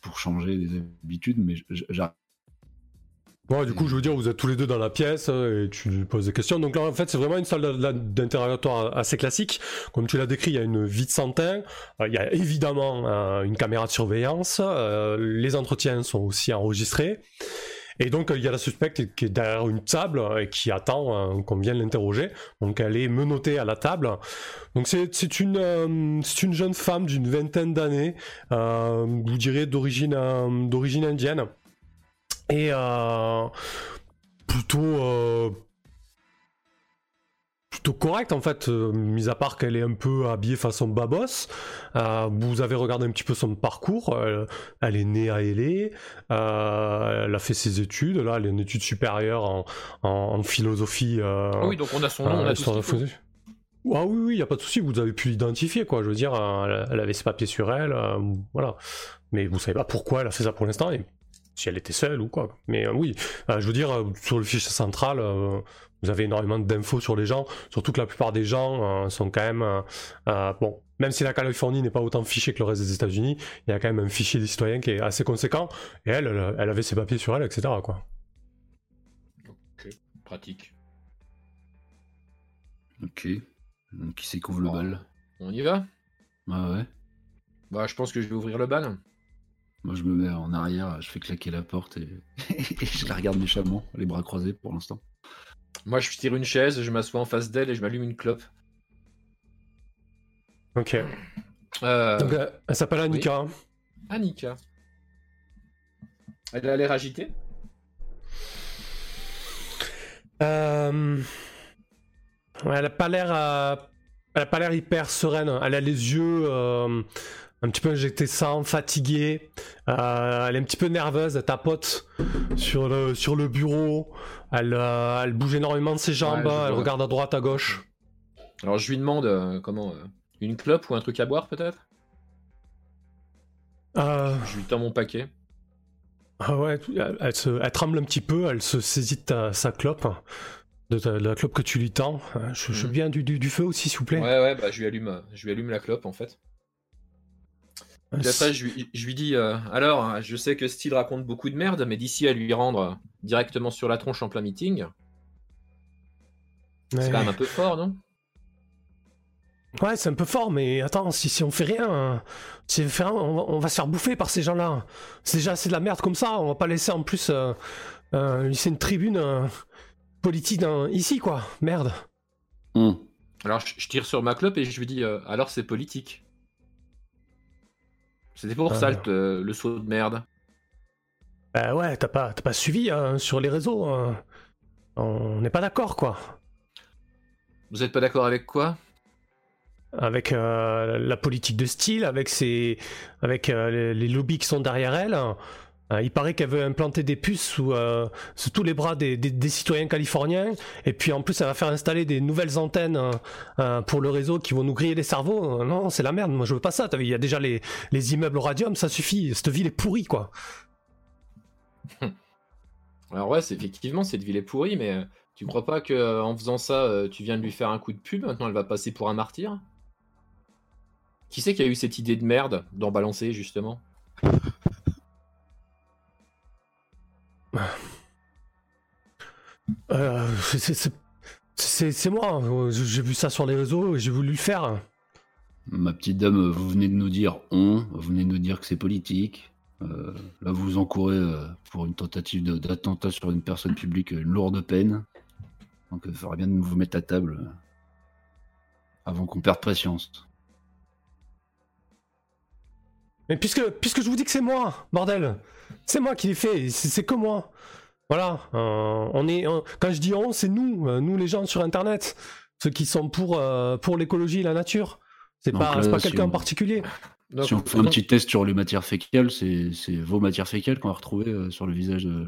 pour changer les habitudes, mais j'arrive Ouais, du coup, je veux dire, vous êtes tous les deux dans la pièce euh, et tu lui poses des questions. Donc là, en fait, c'est vraiment une salle d'interrogatoire assez classique. Comme tu l'as décrit, il y a une vie de. Euh, il y a évidemment euh, une caméra de surveillance. les entretiens sont aussi enregistrés. Et donc, il y a la suspecte qui est derrière une table et qui attend qu'on vienne l'interroger. Donc, elle est menottée à la table. Donc, c'est une, c'est une jeune femme d'une vingtaine d'années, vous direz d'origine indienne. Et euh, plutôt euh, plutôt correct en fait, euh, mis à part qu'elle est un peu habillée façon babos. vous avez regardé un petit peu son parcours. elle est née à L.A. elle a fait ses études. Là, elle a une étude supérieure en, philosophie. Ah oui, donc on a son nom, on a tout ce ah oui, oui, il n'y a pas de souci, vous avez pu l'identifier, quoi. Je veux dire, elle, avait ses papiers sur elle, voilà. Mais vous savez pas pourquoi elle a fait ça pour l'instant, et si elle était seule ou quoi. Mais euh, oui, euh, je veux dire, euh, sur le fichier central, vous avez énormément d'infos sur les gens, surtout que la plupart des gens sont quand même... bon, même si la Californie n'est pas autant fichée que le reste des États-Unis, il y a quand même un fichier des citoyens qui est assez conséquent, et elle, elle, avait ses papiers sur elle, etc. Quoi. Ok, pratique. Ok. Donc, qui c'est couvre le bal? On y va? Bah ouais. Bah, je pense que je vais ouvrir le bal. Moi, je me mets en arrière, je fais claquer la porte et, [laughs] je la regarde méchamment, les bras croisés pour l'instant. Moi, je tire une chaise, je m'assois en face d'elle et je m'allume une clope. Ok. Euh, Donc, elle s'appelle Annika. Hein. Annika. Elle a l'air agitée euh... Elle a pas l'air. Euh, elle a pas l'air hyper sereine. Elle a les yeux. Un petit peu injecté sang, fatiguée. Euh, elle est un petit peu nerveuse, elle tapote sur le, sur le bureau. Elle, euh, elle bouge énormément de ses jambes, elle regarde à droite, à gauche. Alors je lui demande euh, comment une clope ou un truc à boire peut-être? Je lui tends mon paquet. Ah ouais, elle, se, elle, tremble un petit peu, elle se saisit de sa clope, de, la clope que tu lui tends. Je, je mhm. viens du, du, du, feu aussi, s'il vous plaît. Ouais, ouais, bah je lui allume, je lui allume la clope en fait. Puis après, je lui, dis euh, Alors, je sais que Steele raconte beaucoup de merde, mais d'ici à lui rendre directement sur la tronche en plein meeting, c'est quand même un peu fort, non? Ouais, c'est un peu fort, mais attends, si, si on fait rien, si on, va, se faire bouffer par ces gens-là. C'est déjà assez de la merde comme ça, on va pas laisser en plus euh, euh laisser une tribune euh, politique ici, quoi. Merde. Hmm. Alors, je, tire sur ma clope et je lui dis Alors, c'est politique. C'était pour ça le, le, saut de merde. Bah ouais, t'as pas, pas suivi hein, sur les réseaux. Hein. On n'est pas d'accord, quoi. Vous êtes pas d'accord avec quoi? Avec euh, la politique de style, avec, ses, avec euh, les, lobbies qui sont derrière elle. Euh, il paraît qu'elle veut implanter des puces sous, euh, tous les bras des, citoyens californiens. Et puis en plus, elle va faire installer des nouvelles antennes euh, pour le réseau qui vont nous griller les cerveaux. Non, c'est la merde. Moi, je veux pas ça. Il y a déjà les, les immeubles radium, ça suffit. Cette ville est pourrie, quoi. [laughs] Alors ouais, c'est effectivement cette ville est pourrie, mais Tu crois pas que en faisant ça, tu viens de lui faire un coup de pub Maintenant, elle va passer pour un martyr Qui c'est qui a eu cette idée de merde d'en balancer justement? Euh, C'est moi. J'ai vu ça sur les réseaux et j'ai voulu le faire. Ma petite dame, vous venez de nous dire on, vous venez de nous dire que c'est politique. Euh, là, vous encourez euh, pour une tentative d'attentat sur une personne publique une lourde peine. Donc, il faudrait bien de vous mettre à table euh, avant qu'on perde patience. Mais puisque, puisque je vous dis que c'est moi, bordel, c'est moi qui l'ai fait, c'est que moi. Voilà, on est, quand je dis on, c'est nous, nous les gens sur Internet, ceux qui sont pour, pour l'écologie et la nature. C'est pas, pas quelqu'un en particulier si on fait un petit test sur les matières fécales, c'est vos matières fécales qu'on va retrouver euh, sur le visage de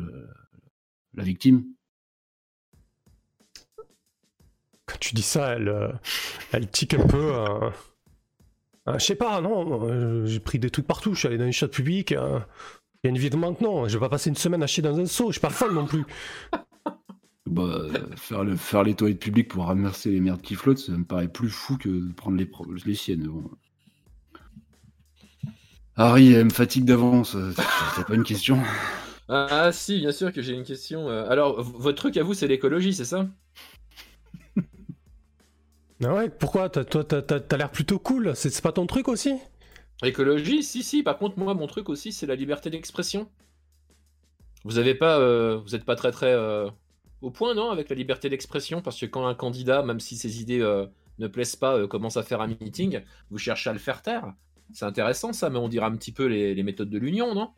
la victime. Quand tu dis ça, elle, euh, elle tique un peu. Euh, je sais pas, non, j'ai pris des trucs partout, je suis allé dans les chats publics. Bien évidemment que non, je vais pas passer une semaine à chier dans un seau, je suis pas folle non plus. [laughs] Bah, faire, le, faire les toilettes publiques pour ramasser les merdes qui flottent, ça me paraît plus fou que de prendre les, les siennes. Harry, elle me fatigue d'avance. Euh, c'est pas une question. Ah, si, bien sûr que j'ai une question. Euh. Alors, votre truc à vous, c'est l'écologie, c'est ça? Ah ouais, pourquoi? Toi, t'as l'air plutôt cool. C'est pas ton truc aussi? Écologie, si, si. Par contre, moi, mon truc aussi, c'est la liberté d'expression. Vous avez pas, euh, vous êtes pas très très au point, non, avec la liberté d'expression, parce que quand un candidat, même si ses idées ne plaisent pas, commence à faire un meeting, vous cherchez à le faire taire. C'est intéressant ça, mais on dirait un petit peu les, méthodes de l'Union, non?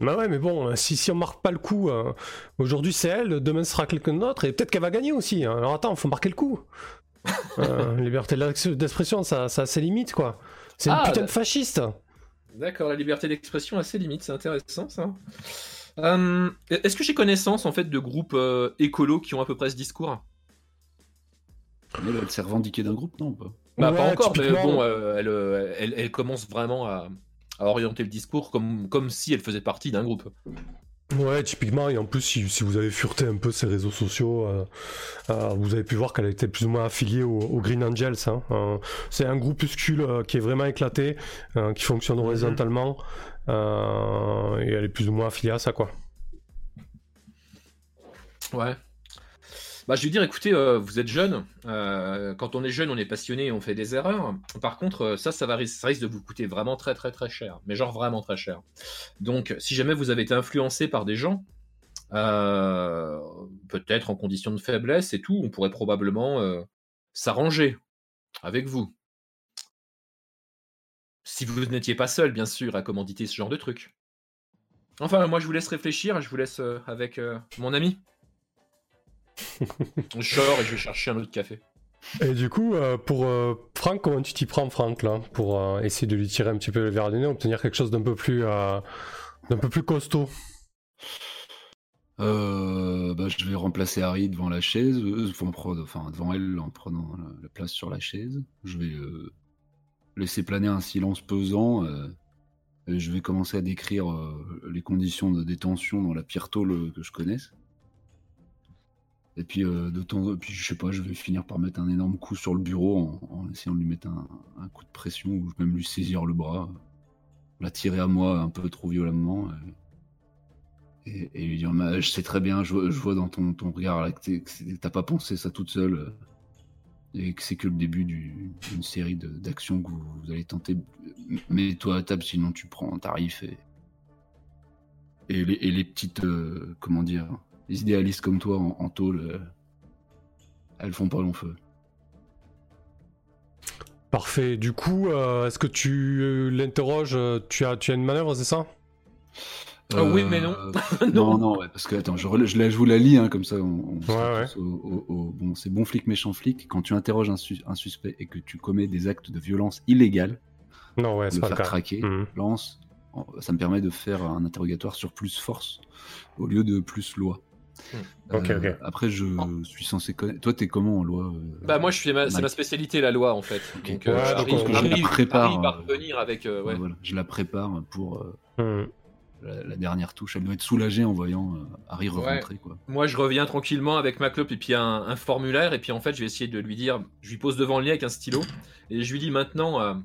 Bah ouais, mais bon, euh, si, si on marque pas le coup, euh, aujourd'hui c'est elle, demain ce sera quelqu'un d'autre, et peut-être qu'elle va gagner aussi. Hein. Alors attends, faut marquer le coup. [laughs] euh, liberté d'expression, ça, ça a ses limites, quoi. C'est une ah, putain de fasciste. D'accord, la liberté d'expression a ses limites, c'est intéressant ça. Euh, est-ce que j'ai connaissance en fait de groupes écolos qui ont à peu près ce discours? Elle, s'est revendiquée d'un groupe, non pas? Bah, pas encore, mais bon, elle, elle, commence vraiment à, orienter le discours comme, comme si elle faisait partie d'un groupe. Ouais, typiquement, et en plus, si, vous avez fureté un peu ses réseaux sociaux, euh, vous avez pu voir qu'elle était plus ou moins affiliée au, Green Angels. Hein. c'est un groupuscule qui est vraiment éclaté, qui fonctionne mhm. horizontalement, et elle est plus ou moins affiliée à ça, quoi. Ouais. Bah, je vais dire, écoutez, euh, vous êtes jeune. Euh, quand on est jeune, on est passionné, on fait des erreurs. Par contre, euh, ça, ça, va, risque de vous coûter vraiment très, très, très cher. Mais genre vraiment très cher. Donc, si jamais vous avez été influencé par des gens, peut-être en condition de faiblesse et tout, on pourrait probablement s'arranger avec vous. Si vous n'étiez pas seul, bien sûr, à commanditer ce genre de truc. Enfin, moi, je vous laisse réfléchir. Je vous laisse avec mon ami je sors et je vais chercher un autre café. Et du coup, euh, pour euh, Franck, comment tu t'y prends, Franck, là, pour euh, essayer de lui tirer un petit peu le verre du nez, obtenir quelque chose d'un peu plus, d'un peu plus costaud? Bah, je vais remplacer Harry devant la chaise, enfin devant elle en prenant la, place sur la chaise. Je vais laisser planer un silence pesant. et je vais commencer à décrire les conditions de détention dans la pire tôle que je connaisse. Et puis, euh, de temps, puis je sais pas, je vais finir par mettre un énorme coup sur le bureau en, essayant de lui mettre un, coup de pression ou même lui saisir le bras, la tirer à moi un peu trop violemment. Et, lui dire Je sais très bien, je, vois dans ton, ton regard là, que t'as pas pensé ça toute seule. Euh, et que c'est que le début d'une série d'actions que vous, allez tenter. Mets-toi à table, sinon tu prends un tarif. Et, et, les, petites. Euh, comment dire les idéalistes comme toi en, tôle, euh, elles font pas long feu. Parfait. Du coup, euh, est-ce que tu euh, l'interroges tu as, tu as une manœuvre, c'est ça? Ah Oui, mais non. [laughs] non. non, parce que attends, je, je, vous la lis, hein, comme ça. On, bon, c'est bon flic, méchant flic. Quand tu interroges un, suspect et que tu commets des actes de violence illégale, non, ouais, c'est pas le cas. traquer, mmh. lance. Ça me permet de faire un interrogatoire sur plus force au lieu de plus loi. Hmm. Ok, ok. Euh, après, je suis censé connaître. Toi, t'es comment en loi euh, Bah, moi, je ma... c'est ma spécialité, la loi, en fait. Donc, euh, je la prépare. avec. je la prépare pour. Hmm. la, dernière touche. Elle doit être soulagée en voyant Harry rentrer. Quoi. Moi, je reviens tranquillement avec ma clope et puis un, un, formulaire. Et puis en fait, je vais essayer de lui dire. Je lui pose devant le lit avec un stylo. Et je lui dis maintenant.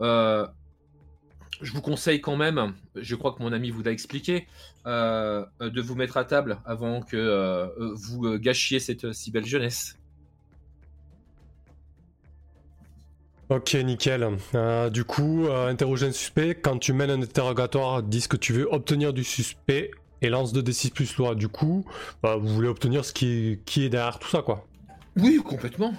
je vous conseille quand même, je crois que mon ami vous l'a expliqué, de vous mettre à table avant que vous gâchiez cette si belle jeunesse. Ok, nickel. Euh, du coup, euh, interroger un suspect, quand tu mènes un interrogatoire, dis ce que tu veux obtenir du suspect et lance 2d6 plus loi. Du coup, bah, vous voulez obtenir ce qui est, qui est derrière tout ça, quoi. Oui, complètement.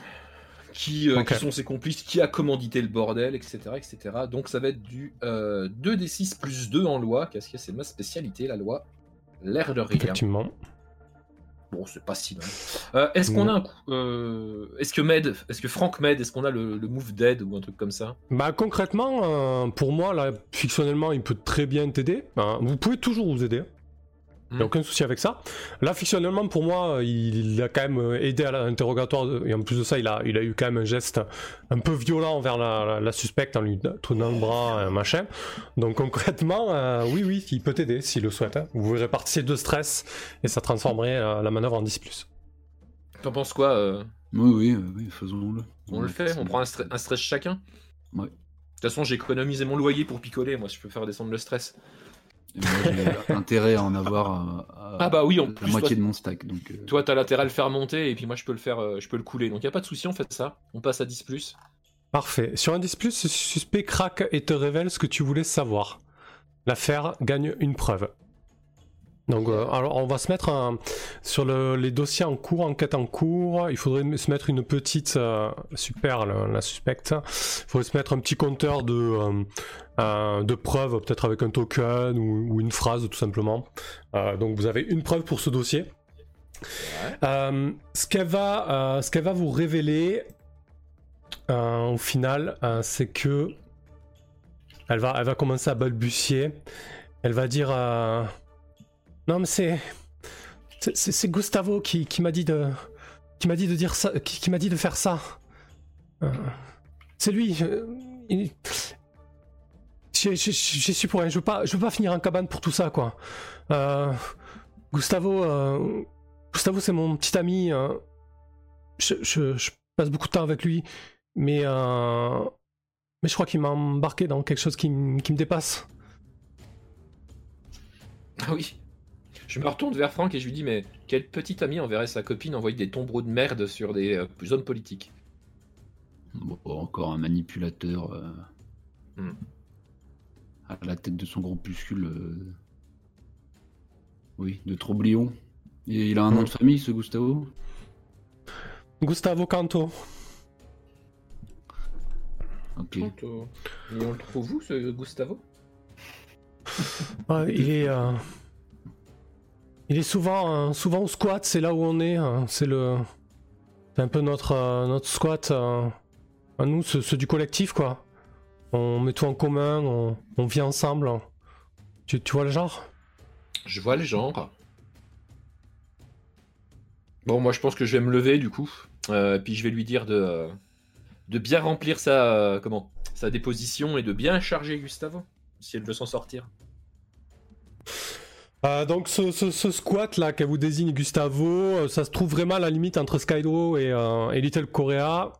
Qui, euh, sont ses complices, qui a commandité le bordel, etc. etc. Donc ça va être du 2d6 plus 2 en loi, qu'est-ce que c'est ma spécialité, la loi L'air de rien. Effectivement. Bon, c'est pas si mal. Euh, est-ce qu'on a un coup euh, Est-ce que Med, est-ce que Franck Med, est-ce qu'on a le, move dead ou un truc comme ça? Bah concrètement, euh, pour moi, là, fictionnellement, il peut très bien t'aider. vous pouvez toujours vous aider. Il n'y a hmm. aucun souci avec ça. Là, fictionnellement, pour moi, il, a quand même euh, aidé à l'interrogatoire. Et en plus de ça, il a, il a eu quand même un geste un peu violent envers la, suspecte en lui tournant le bras, un machin. Donc concrètement, euh, oui, oui, il peut t'aider s'il le souhaite. Hein. Vous pouvez répartir de stress et ça transformerait la, manœuvre en 10+. T'en penses quoi euh? Oui, oui, oui, faisons-le. On le fait, on prend un, stress chacun? Ouais. De toute façon, j'ai économisé mon loyer pour picoler, moi, je peux faire descendre le stress j'ai [laughs] intérêt à en avoir euh, ah bah oui, en la moitié de mon stack. Donc, euh. Toi, t'as l'intérêt à le faire monter et puis moi, je peux le faire, euh, je peux le couler. Donc, y a pas de souci, on fait ça. On passe à 10 Parfait. Sur un 10 ce suspect craque et te révèle ce que tu voulais savoir. L'affaire gagne une preuve. Donc, euh, alors on va se mettre sur les dossiers en cours, enquête en cours. Il faudrait se mettre une petite euh, super la, suspecte. Il faudrait se mettre un petit compteur de euh, de preuves, peut-être avec un token ou, une phrase tout simplement. donc vous avez une preuve pour ce dossier. ce qu'elle va, ce qu'elle va vous révéler au final, c'est que elle va, elle va commencer à balbutier. Elle va dire non, mais c'est. C'est Gustavo qui, m'a dit de. Qui m'a dit de dire ça. Qui, m'a dit de faire ça. Euh, c'est lui. J'ai su pour rien. Je veux pas, je veux pas finir en cabane pour tout ça, quoi. Euh, Gustavo. Euh, Gustavo, c'est mon petit ami. Je, passe beaucoup de temps avec lui. Mais. mais je crois qu'il m'a embarqué dans quelque chose qui, qui me dépasse. Ah oui. Je me retourne vers Franck et je lui dis Mais quel petit ami enverrait sa copine envoyer des tombereaux de merde sur des euh, zones politiques? Encore un manipulateur euh, hmm. à la tête de son groupuscule. Euh, oui, de Troblion. Et il a un nom de famille, ce Gustavo? Gustavo Canto. Ok. Et on le trouve où, ce Gustavo? Il est. Il est souvent, euh, souvent au squat, c'est là où on est. Hein. c'est le, c'est un peu notre, euh, notre squat. Euh, à nous, ceux, du collectif, quoi. On met tout en commun, on, vit ensemble. Tu, vois le genre? Je vois le genre. Bon, moi je pense que je vais me lever du coup. puis je vais lui dire de, de bien remplir sa, comment, sa déposition et de bien charger Gustavo, si elle veut s'en sortir. Euh, donc ce, squat là qu'elle vous désigne Gustavo, euh, ça se trouve vraiment à la limite entre Skydo et, euh, Little Korea.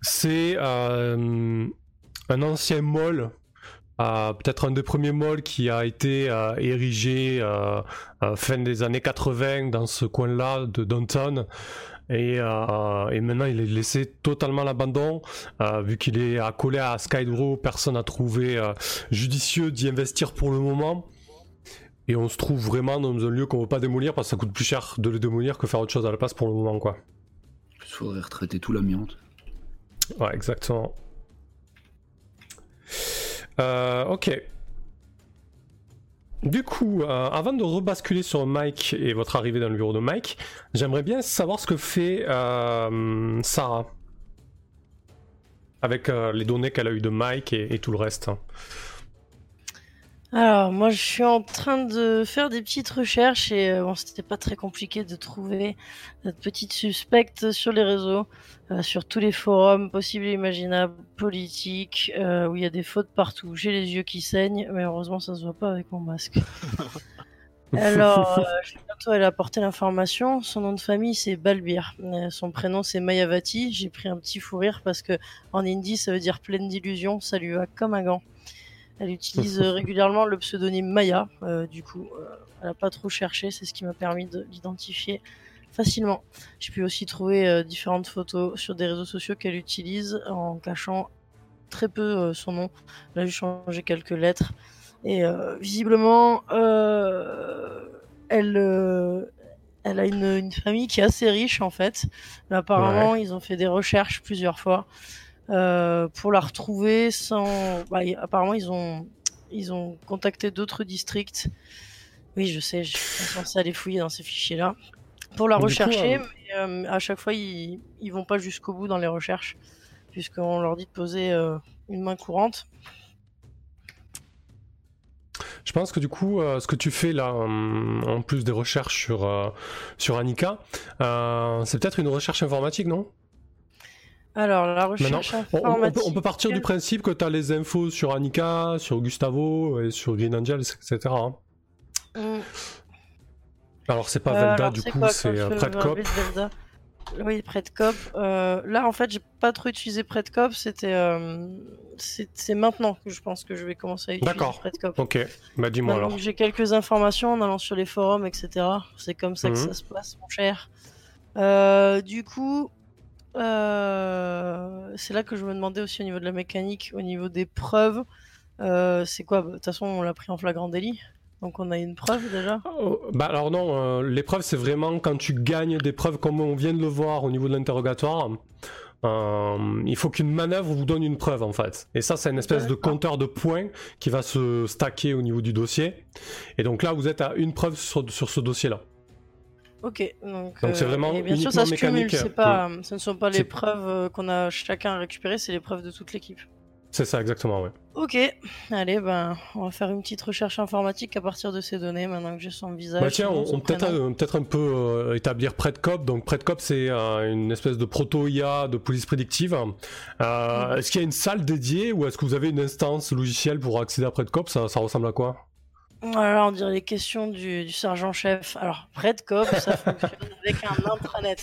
C'est un ancien mall, peut-être un des premiers malls qui a été érigé fin des années 80 dans ce coin-là de downtown. Et, maintenant il est laissé totalement à l'abandon vu qu'il est accolé à Skydro personne n'a trouvé judicieux d'y investir pour le moment et on se trouve vraiment dans un lieu qu'on veut pas démolir parce que ça coûte plus cher de le démolir que faire autre chose à la place pour le moment quoi. Il faudrait retraiter tout l'amiante. Ouais, exactement. Euh, ok. Du coup, euh, avant de rebasculer sur Mike et votre arrivée dans le bureau de Mike, j'aimerais bien savoir ce que fait euh, Sarah. Avec les données qu'elle a eues de Mike et, tout le reste. Alors, moi, je suis en train de faire des petites recherches et euh, bon, c'était pas très compliqué de trouver notre petite suspecte sur les réseaux, euh, sur tous les forums possibles et imaginables, politiques, euh, où il y a des fautes partout. J'ai les yeux qui saignent, mais heureusement, ça se voit pas avec mon masque. [laughs] Alors, je vais bientôt aller apporter l'information. Son nom de famille, c'est Balbir. son prénom, c'est Mayavati. J'ai pris un petit fou rire parce que en hindi, ça veut dire pleine d'illusions. Ça lui va comme un gant. Elle utilise euh, régulièrement le pseudonyme Maya. Euh, du coup, euh, elle n'a pas trop cherché. C'est ce qui m'a permis de l'identifier facilement. J'ai pu aussi trouver différentes photos sur des réseaux sociaux qu'elle utilise en cachant très peu son nom. Elle a juste changé quelques lettres. Et visiblement, elle, elle a une, famille qui est assez riche en fait. Mais apparemment, ils ont fait des recherches plusieurs fois. Euh, pour la retrouver sans. Bah, apparemment, ils ont, ils ont contacté d'autres districts. Oui, je sais, je suis censé aller fouiller dans ces fichiers-là pour la rechercher, euh, mais euh, à chaque fois, ils, ils vont pas jusqu'au bout dans les recherches, puisqu'on leur dit de poser une main courante. Je pense que du coup, ce que tu fais là, en plus des recherches sur, sur Annika, c'est peut-être une recherche informatique, non? Alors, la recherche on, peut, partir du principe que tu as les infos sur Annika, sur Gustavo et sur Green Angels, etc. Hein. Mm. Alors, c'est pas Velda, du coup, c'est euh, Predcop. Oui, Predcop. Euh, là, en fait, j'ai pas trop utilisé Predcop. C'était, euh, c'est maintenant que je pense que je vais commencer à utiliser Predcop. D'accord. Ok. Bah, dis-moi alors. J'ai quelques informations en allant sur les forums, etc. C'est comme ça que mm. ça se passe, mon cher. du coup, euh, c'est là que je me demandais aussi au niveau de la mécanique, au niveau des preuves. Euh, c'est quoi? Bah, De toute façon, on l'a pris en flagrant délit. Donc on a une preuve déjà? Oh, Bah alors non, euh, les preuves c'est vraiment quand tu gagnes des preuves comme on vient de le voir au niveau de l'interrogatoire. il faut qu'une manœuvre vous donne une preuve en fait. Et ça c'est une espèce de compteur de points qui va se stacker au niveau du dossier. Et donc là vous êtes à une preuve sur ce dossier là. Ok, donc c'est vraiment bien sûr ça se cumule, pas, ce ne sont pas les preuves euh, qu'on a chacun récupérées, c'est les preuves de toute l'équipe. C'est ça exactement, ouais. Ok, allez, ben on va faire une petite recherche informatique à partir de ces données maintenant que j'ai son visage. Bah tiens, on, peut peut-être un peu euh, établir Predcop. Donc Predcop c'est euh, une espèce de proto-IA de police prédictive. Mm. Est-ce qu'il y a une salle dédiée ou est-ce que vous avez une instance logicielle pour accéder à Predcop? Ça, ça ressemble à quoi? Alors, on dirait les questions du, sergent-chef. Alors, Predcop, ça [laughs] fonctionne avec un intranet.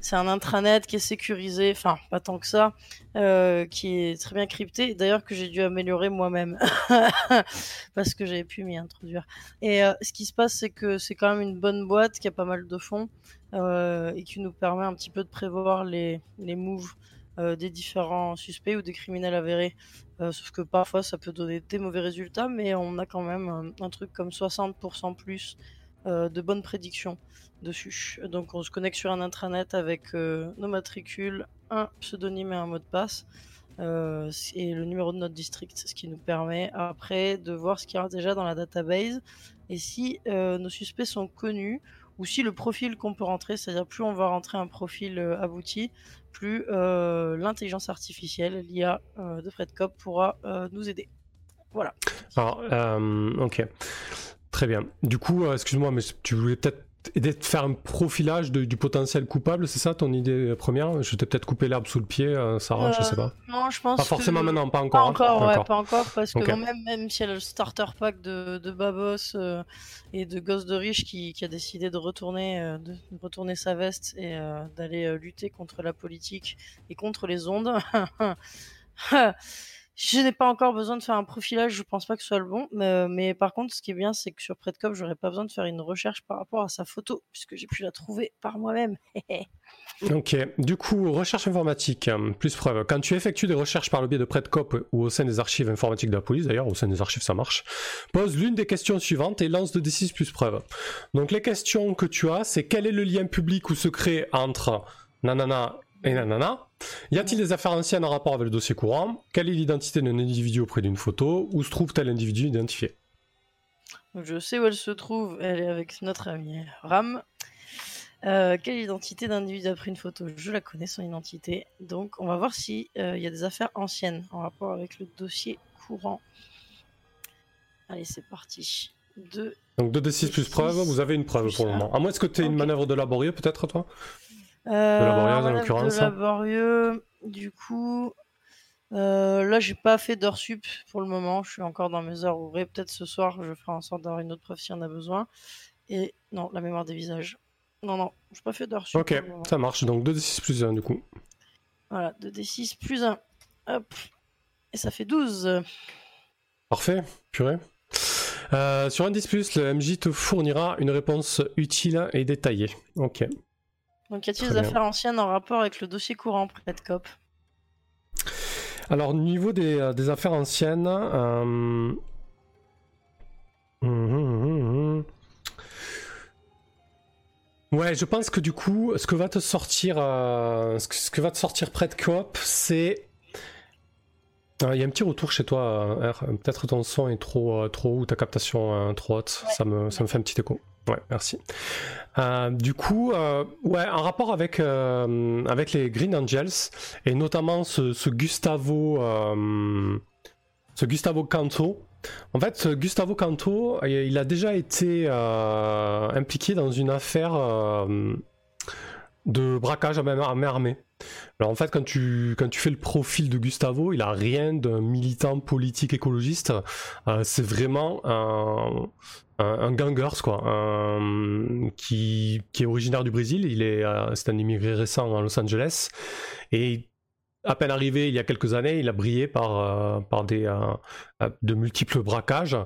C'est un intranet qui est sécurisé, enfin, pas tant que ça, euh, qui est très bien crypté. D'ailleurs, que j'ai dû améliorer moi-même. [laughs] parce que j'avais pu m'y introduire. Et euh, ce qui se passe, c'est que c'est quand même une bonne boîte qui a pas mal de fonds euh, et qui nous permet un petit peu de prévoir les, les moves des différents suspects ou des criminels avérés euh, sauf que parfois ça peut donner des mauvais résultats, mais on a quand même un, truc comme 60% plus euh, de bonnes prédictions dessus. Donc on se connecte sur un intranet avec euh, nos matricules, un pseudonyme et un mot de passe. et le numéro de notre district, ce qui nous permet après de voir ce qu'il y a déjà dans la database et si nos suspects sont connus ou si le profil qu'on peut rentrer, c'est-à-dire plus on va rentrer un profil abouti, plus euh, l'intelligence artificielle, l'IA euh, de Fredcop pourra euh, nous aider. Voilà. Alors, ok. Très bien. Du coup, excuse-moi, mais tu voulais peut-être aider de faire un profilage du potentiel coupable, c'est ça ton idée première? Je t'ai peut-être coupé l'herbe sous le pied, Sarah, je sais pas. Non, je pense. Pas forcément maintenant, pas encore. Pas encore, ouais, pas encore, parce que même, même si elle a le starter pack de, de Babos et de Gosse de Riche qui, a décidé de retourner, de retourner sa veste et d'aller lutter contre la politique et contre les ondes. [laughs] Je n'ai pas encore besoin de faire un profilage, je pense pas que ce soit le bon. Euh, mais, par contre, ce qui est bien, c'est que sur Predcop, j'aurais pas besoin de faire une recherche par rapport à sa photo, puisque j'ai pu la trouver par moi-même. [laughs] ok, du coup, recherche informatique, hein, plus preuve. Quand tu effectues des recherches par le biais de Predcop ou au sein des archives informatiques de la police, d'ailleurs, au sein des archives ça marche, pose l'une des questions suivantes et lance de D6 plus preuve. Donc les questions que tu as, c'est quel est le lien public ou secret entre nanana et nanana. Y a-t-il des affaires anciennes en rapport avec le dossier courant? Quelle est l'identité d'un individu auprès d'une photo? Où se trouve tel individu identifié? Je sais où elle se trouve. Elle est avec notre ami Ram. Euh, quelle identité d'individu après une photo? Je la connais, son identité. Donc, on va voir s'il euh, y a des affaires anciennes en rapport avec le dossier courant. Allez, c'est parti. 2. Donc 2d6 plus preuve, vous avez une preuve pour le moment. À moins que tu aies une manœuvre de laborieux, peut-être, toi? De laborieux, en l'occurrence. De laborieux, du coup. Euh, là, j'ai pas fait d'heure sup pour le moment. Je suis encore dans mes heures ouvrées. Peut-être ce soir, je ferai en sorte d'avoir une autre preuve si on a besoin. Et non, la mémoire des visages. Non, non, j'ai pas fait d'heure sup. Ok, ça marche. Donc 2d6 plus 1 du coup. Voilà, 2d6 plus 1. Hop. Et ça fait 12. Parfait, purée. Euh, sur un 10, le MJ te fournira une réponse utile et détaillée. Ok. Donc y a-t-il des affaires anciennes en rapport avec le dossier courant près de COP? Alors, au niveau des, euh, affaires anciennes. Euh, hum, hum, hum, ouais, je pense que du coup, ce que va te sortir, ce que va te sortir près de Coop, c'est il y a un petit retour chez toi, R. Peut-être ton son est trop, euh, trop haut ou ta captation est trop haute. Ça, me, ça me fait un petit écho. Ouais, merci. Euh, du coup, euh, ouais, en rapport avec, avec les Green Angels, et notamment ce, ce Gustavo, ce Gustavo Canto. En fait, Gustavo Canto, il a déjà été impliqué dans une affaire de braquage à main armée. Alors en fait, quand tu, quand tu fais le profil de Gustavo, il a rien d'un militant politique écologiste. Euh, c'est vraiment un, un, gangers, quoi, qui, qui est originaire du Brésil. Il est, euh, c'est un immigré récent à Los Angeles. Et à peine arrivé il y a quelques années, il a brillé par, euh, par des, de multiples braquages.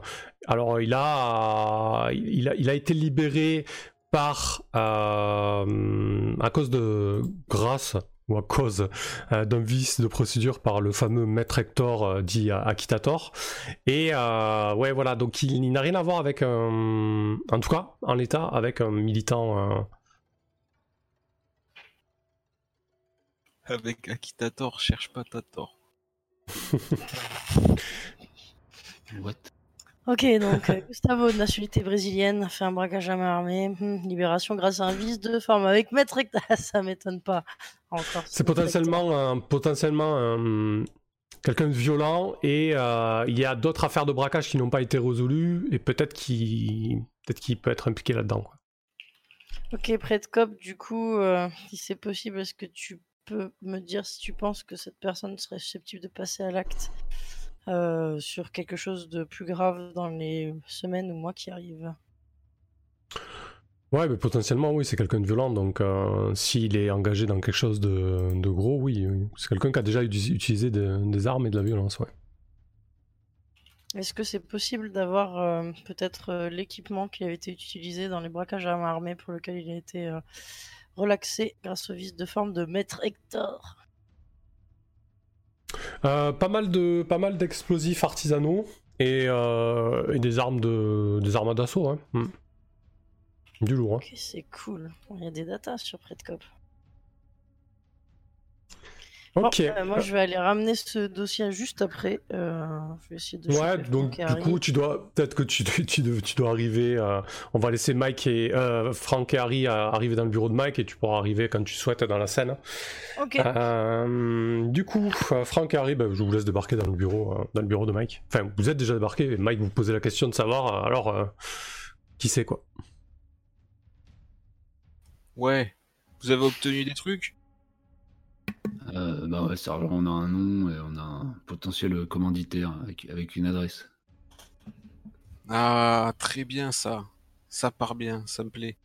Alors il a, il a, il a été libéré par euh, à cause de grâce ou à cause euh, d'un vice de procédure par le fameux maître Hector euh, dit Akitator. Et ouais voilà. Donc il, n'a rien à voir avec un en tout cas en l'état avec un militant avec Akitator cherche pas ta tort. [laughs] What? Ok, donc euh, Gustavo, de nationalité brésilienne, a fait un braquage à main armée. Hmm, libération grâce à un vice de forme avec Maître Hector. [laughs] Ça m'étonne pas. Encore. C'est potentiellement, un, potentiellement quelqu'un de violent et euh, il y a d'autres affaires de braquage qui n'ont pas été résolues et peut-être qu'il peut, peut être impliqué là-dedans. Ok, près de COP, du coup, euh, si c'est possible, est-ce que tu peux me dire si tu penses que cette personne serait susceptible de passer à l'acte? Euh, sur quelque chose de plus grave dans les semaines ou mois qui arrivent. Ouais, mais potentiellement, oui, c'est quelqu'un de violent, donc euh, s'il est engagé dans quelque chose de, gros, oui, c'est quelqu'un qui a déjà utilisé des armes et de la violence, ouais. Est-ce que c'est possible d'avoir euh, peut-être l'équipement qui avait été utilisé dans les braquages à main armée pour lequel il a été relaxé grâce au vice de forme de Maître Hector? Euh, pas mal de pas mal d'explosifs artisanaux et, euh, des armes de des armes d'assaut. Hein. Hmm. Du lourd. Hein. c'est cool. Il y a des datas sur Predcop. Ok. Euh, moi, je vais aller ramener ce dossier juste après. Euh, je vais essayer de. Ouais, donc du coup, tu dois peut-être que tu, [laughs] tu, tu, dois arriver. Euh, on va laisser Mike et Frank et Harry arriver dans le bureau de Mike et tu pourras arriver quand tu souhaites dans la scène. Ok. du coup, Frank et Harry, bah, je vous laisse débarquer dans le bureau, dans le bureau de Mike. Enfin, vous êtes déjà débarqué. Mike vous posez la question de savoir alors qui c'est quoi. Ouais. Vous avez obtenu des trucs? Euh, bah ouais, on a un nom et on a un potentiel commanditaire avec, une adresse. Ah, très bien ça. Ça part bien, ça me plaît.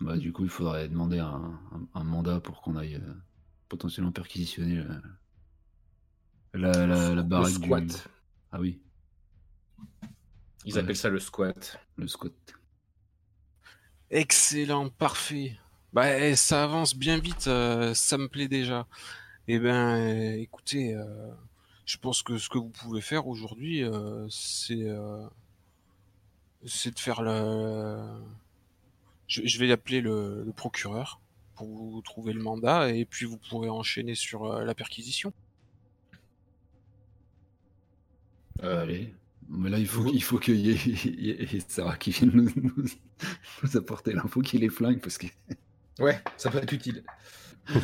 Bah, du coup, il faudrait demander un, mandat pour qu'on aille euh, potentiellement perquisitionner euh, la, la, la, baraque le squat. Ah oui. Ils appellent ça le squat. Le squat. Excellent, parfait. Bah, eh, ça avance bien vite, euh, ça me plaît déjà. Eh ben, euh, écoutez, euh, je pense que ce que vous pouvez faire aujourd'hui, c'est c'est de faire le. Je, vais appeler le, le, procureur pour vous trouver le mandat et puis vous pourrez enchaîner sur la perquisition. Allez. Mais là, il faut, il faut qu'il [laughs] y, ait Sarah qui vienne nous, nous, nous apporter l'info qu'il est flingue parce que. Ouais, ça peut être utile. [laughs]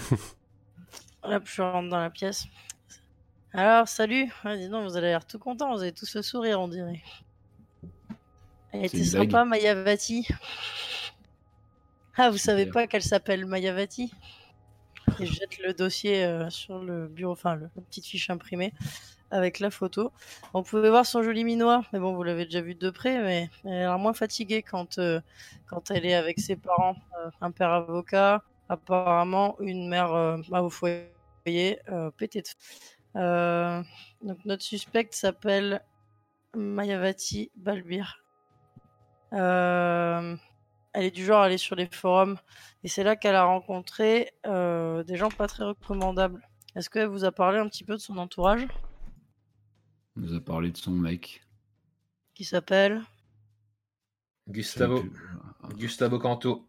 Hop, je rentre dans la pièce. Alors, salut. Ah, dis donc, vous avez l'air tout content. Vous avez tous le sourire, on dirait. Elle était sympa, Mayavati. Ah, vous savez pas qu'elle s'appelle Mayavati? Et je jette le dossier euh, sur le bureau, enfin, le, la petite fiche imprimée avec la photo. On pouvait voir son joli minois, mais bon, vous l'avez déjà vu de près, mais elle a l'air moins fatiguée quand, euh, quand elle est avec ses parents. Euh, un père avocat, apparemment une mère au foyer, pété de... donc notre suspect s'appelle Mayavati Balbir. Elle est du genre à aller sur les forums et c'est là qu'elle a rencontré des gens pas très recommandables. Est-ce qu'elle vous a parlé un petit peu de son entourage? Elle nous a parlé de son mec. Qui s'appelle Gustavo. Gustavo Canto.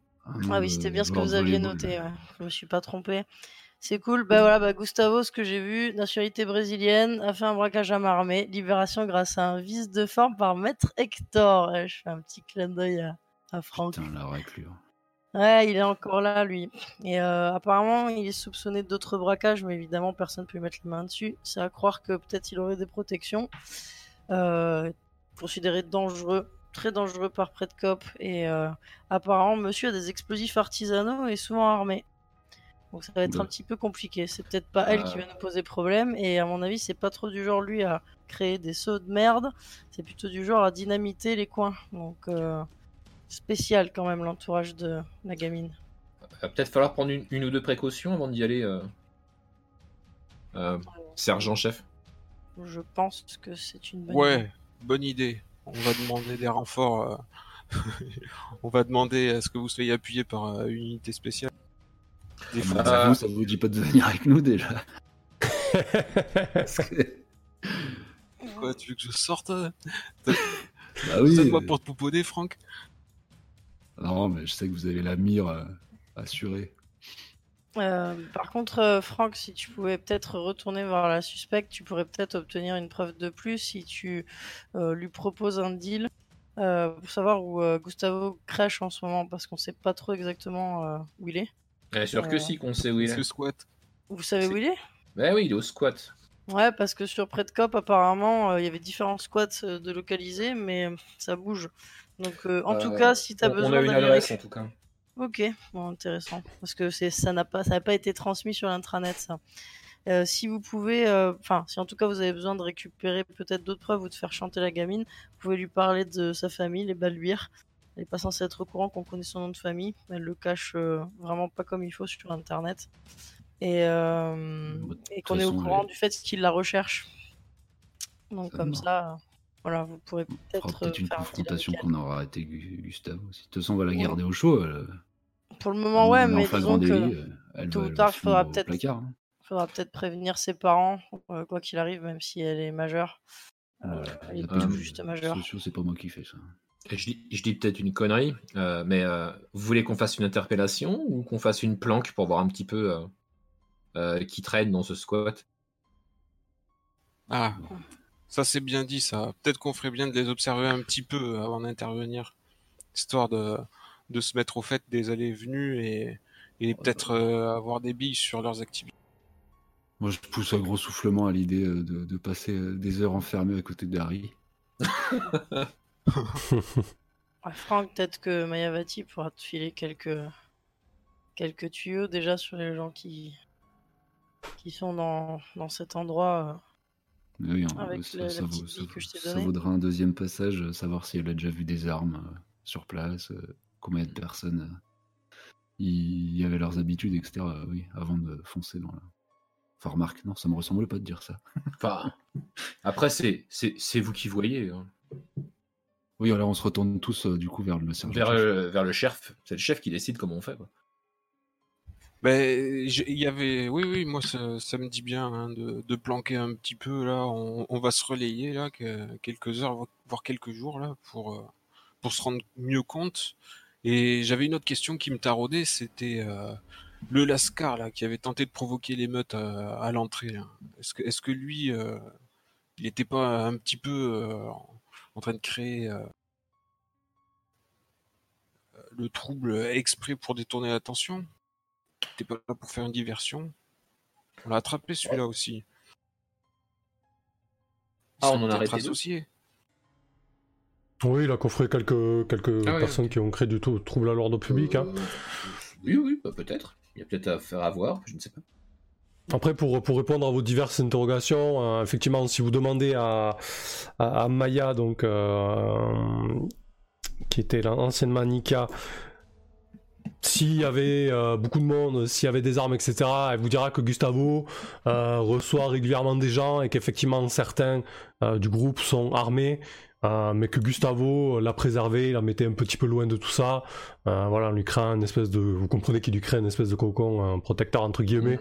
Ah oui, c'était bien ce que vous aviez noté. Ouais. Je me suis pas trompé. C'est cool. Bah voilà, bah Gustavo, ce que j'ai vu, nationalité brésilienne, a fait un braquage à main armée, libération grâce à un vice de forme par Maître Hector. je fais un petit clin d'œil à, à Franck. Putain, la raclure. Ouais, il est encore là, lui. Et euh, apparemment, il est soupçonné d'autres braquages, mais évidemment, personne ne peut mettre la main dessus. C'est à croire que peut-être il aurait des protections. Euh, considéré dangereux, très dangereux par près de cop. Et euh, apparemment, monsieur a des explosifs artisanaux et souvent armés. Donc ça va être un petit peu compliqué. C'est peut-être pas elle qui va nous poser problème. Et à mon avis, c'est pas trop du genre lui à créer des sauts de merde. C'est plutôt du genre à dynamiter les coins. Donc euh, spécial quand même l'entourage de la gamine. Il va peut-être falloir prendre une, ou deux précautions avant d'y aller, euh... Euh, sergent-chef. Je pense que c'est une bonne ouais, idée. bonne idée. On va demander des renforts. euh, [laughs] On va demander à ce que vous soyez appuyé par euh, une unité spéciale. Des Ah, bah, vous, ça vous dit pas de venir avec nous déjà [laughs] Quoi, tu veux que je sorte Bah oui. Pour te pouponner, Franck. Non, mais je sais que vous avez la mire euh, assurée. Euh, par contre, euh, Franck, si tu pouvais peut-être retourner voir la suspecte, tu pourrais peut-être obtenir une preuve de plus si tu euh, lui proposes un deal euh, pour savoir où euh, Gustavo crèche en ce moment, parce qu'on sait pas trop exactement euh, où il est. Bien sûr que si, qu'on sait où il est. que squat Vous savez où il est? Ben oui, il est au squat. Ouais, parce que sur Predcop, apparemment, euh, il y avait différents squats euh, de localiser, mais euh, ça bouge. Donc, euh, en Euh, tout cas, si tu as On- besoin On a une adresse en tout cas. Ok, bon, intéressant. Parce que c'est ça n'a pas ça n'a pas été transmis sur l'intranet ça. Euh, si vous pouvez, euh, enfin, si en tout cas vous avez besoin de récupérer peut-être d'autres preuves ou de faire chanter la gamine, vous pouvez lui parler de sa famille, les Balbuir. Elle est pas censée être au courant qu'on connaît son nom de famille. Elle le cache euh, vraiment pas comme il faut sur internet. Et, euh, toute qu'on est au courant du fait qu'il la recherche. Donc Ça comme marche. ça, euh, voilà, vous pourrez peut-être peut-être euh, une confrontation qu'on aura arrêté Gu- Gustavo aussi. De toute façon, on va la Ouais. garder au chaud. Elle, elle. Pour le moment, ouais, mais disons que délit, euh, elle tôt va- ou tard, il faudra peut-être hein. faudra peut-être prévenir ses parents, euh, quoi qu'il arrive, même si elle est majeure. Euh, elle est appels juste majeure. sociaux, c'est pas moi qui fais ça. Je dis, je dis peut-être une connerie, euh, mais euh, vous voulez qu'on fasse une interpellation ou qu'on fasse une planque pour voir un petit peu euh, euh, qui traîne dans ce squat? Ah, ça c'est bien dit ça. Peut-être qu'on ferait bien de les observer un petit peu avant d'intervenir, histoire de, de se mettre au fait des allées et venues et, et peut-être euh, avoir des billes sur leurs activités. Moi, je pousse un gros soufflement à l'idée euh, de, de passer euh, des heures enfermé à côté d'Harry. Ouais, [laughs] Franck, peut-être que Mayavati pourra te filer quelques, quelques tuyaux déjà sur les gens qui, qui sont dans, dans cet endroit. Mais oui, hein, Avec ça, le- la ça vaut- petite ça- bille que je t'ai ça donnée. vaudra un deuxième passage, euh, savoir si elle a déjà vu des armes euh, sur place, euh, combien de personnes euh, il y avait leurs habitudes, etc. euh, oui, avant de foncer dans la. Enfin, remarque, non, ça me ressemble pas de dire ça. [laughs] Enfin, après, c'est c'est- c'est vous qui voyez. hein. Oui, alors on se retourne tous euh, du coup vers le sergent. Vers, chef. euh, vers le chef. C'est le chef qui décide comment on fait. Quoi. Ben, il y avait, oui, oui, moi ça, ça me dit bien hein, de, de planquer un petit peu là. On, on va se relayer là, que- quelques heures, voire quelques jours là, pour euh, pour se rendre mieux compte. Et j'avais une autre question qui me taraudait, c'était euh, le Lascar là, qui avait tenté de provoquer l'émeute euh, à l'entrée. Est-ce que, est-ce que lui, euh, il n'était pas un petit peu euh, en train de créer euh, le trouble exprès pour détourner l'attention? T'es pas là pour faire une diversion On l'a attrapé celui-là aussi. Ah, on en a arrêté associé. Oui, il a coffré quelques, quelques ah personnes qui ont créé du tout trouble à l'ordre public. Hein. Oui, oui, bah, peut-être. Il y a peut-être à faire avoir, je ne sais pas. Après, pour, pour répondre à vos diverses interrogations, euh, effectivement, si vous demandez à, à, Maya, donc, euh, qui était l'ancienne Nika, s'il y avait euh, beaucoup de monde, s'il y avait des armes, etc., elle vous dira que Gustavo reçoit régulièrement des gens et qu'effectivement certains du groupe sont armés. Euh, mais que Gustavo l'a préservé, la mettait un petit peu loin de tout ça. Euh, voilà, on lui crée une espèce de, vous comprenez qu'il lui crée une espèce de cocon, un protecteur entre guillemets,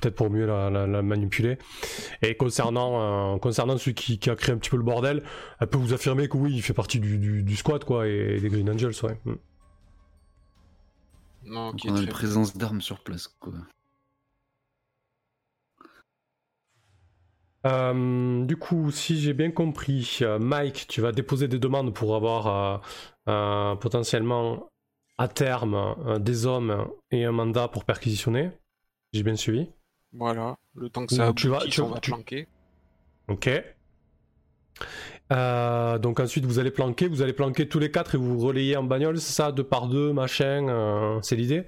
peut-être pour mieux la, manipuler. Et concernant, euh, concernant celui qui, a créé un petit peu le bordel, elle peut vous affirmer que oui, il fait partie du, squad quoi et des Green Angels, ouais. Non, on a une présence d'armes sur place quoi. Euh, du coup, si j'ai bien compris, euh, Mike, tu vas déposer des demandes pour avoir euh, potentiellement à terme des hommes et un mandat pour perquisitionner. J'ai bien suivi. Voilà, le temps que ça tu vas, tu, on va planquer. Ok. Donc ensuite vous allez planquer, vous allez planquer tous les quatre et vous relayez en bagnole, c'est ça, deux par deux, machin, c'est l'idée?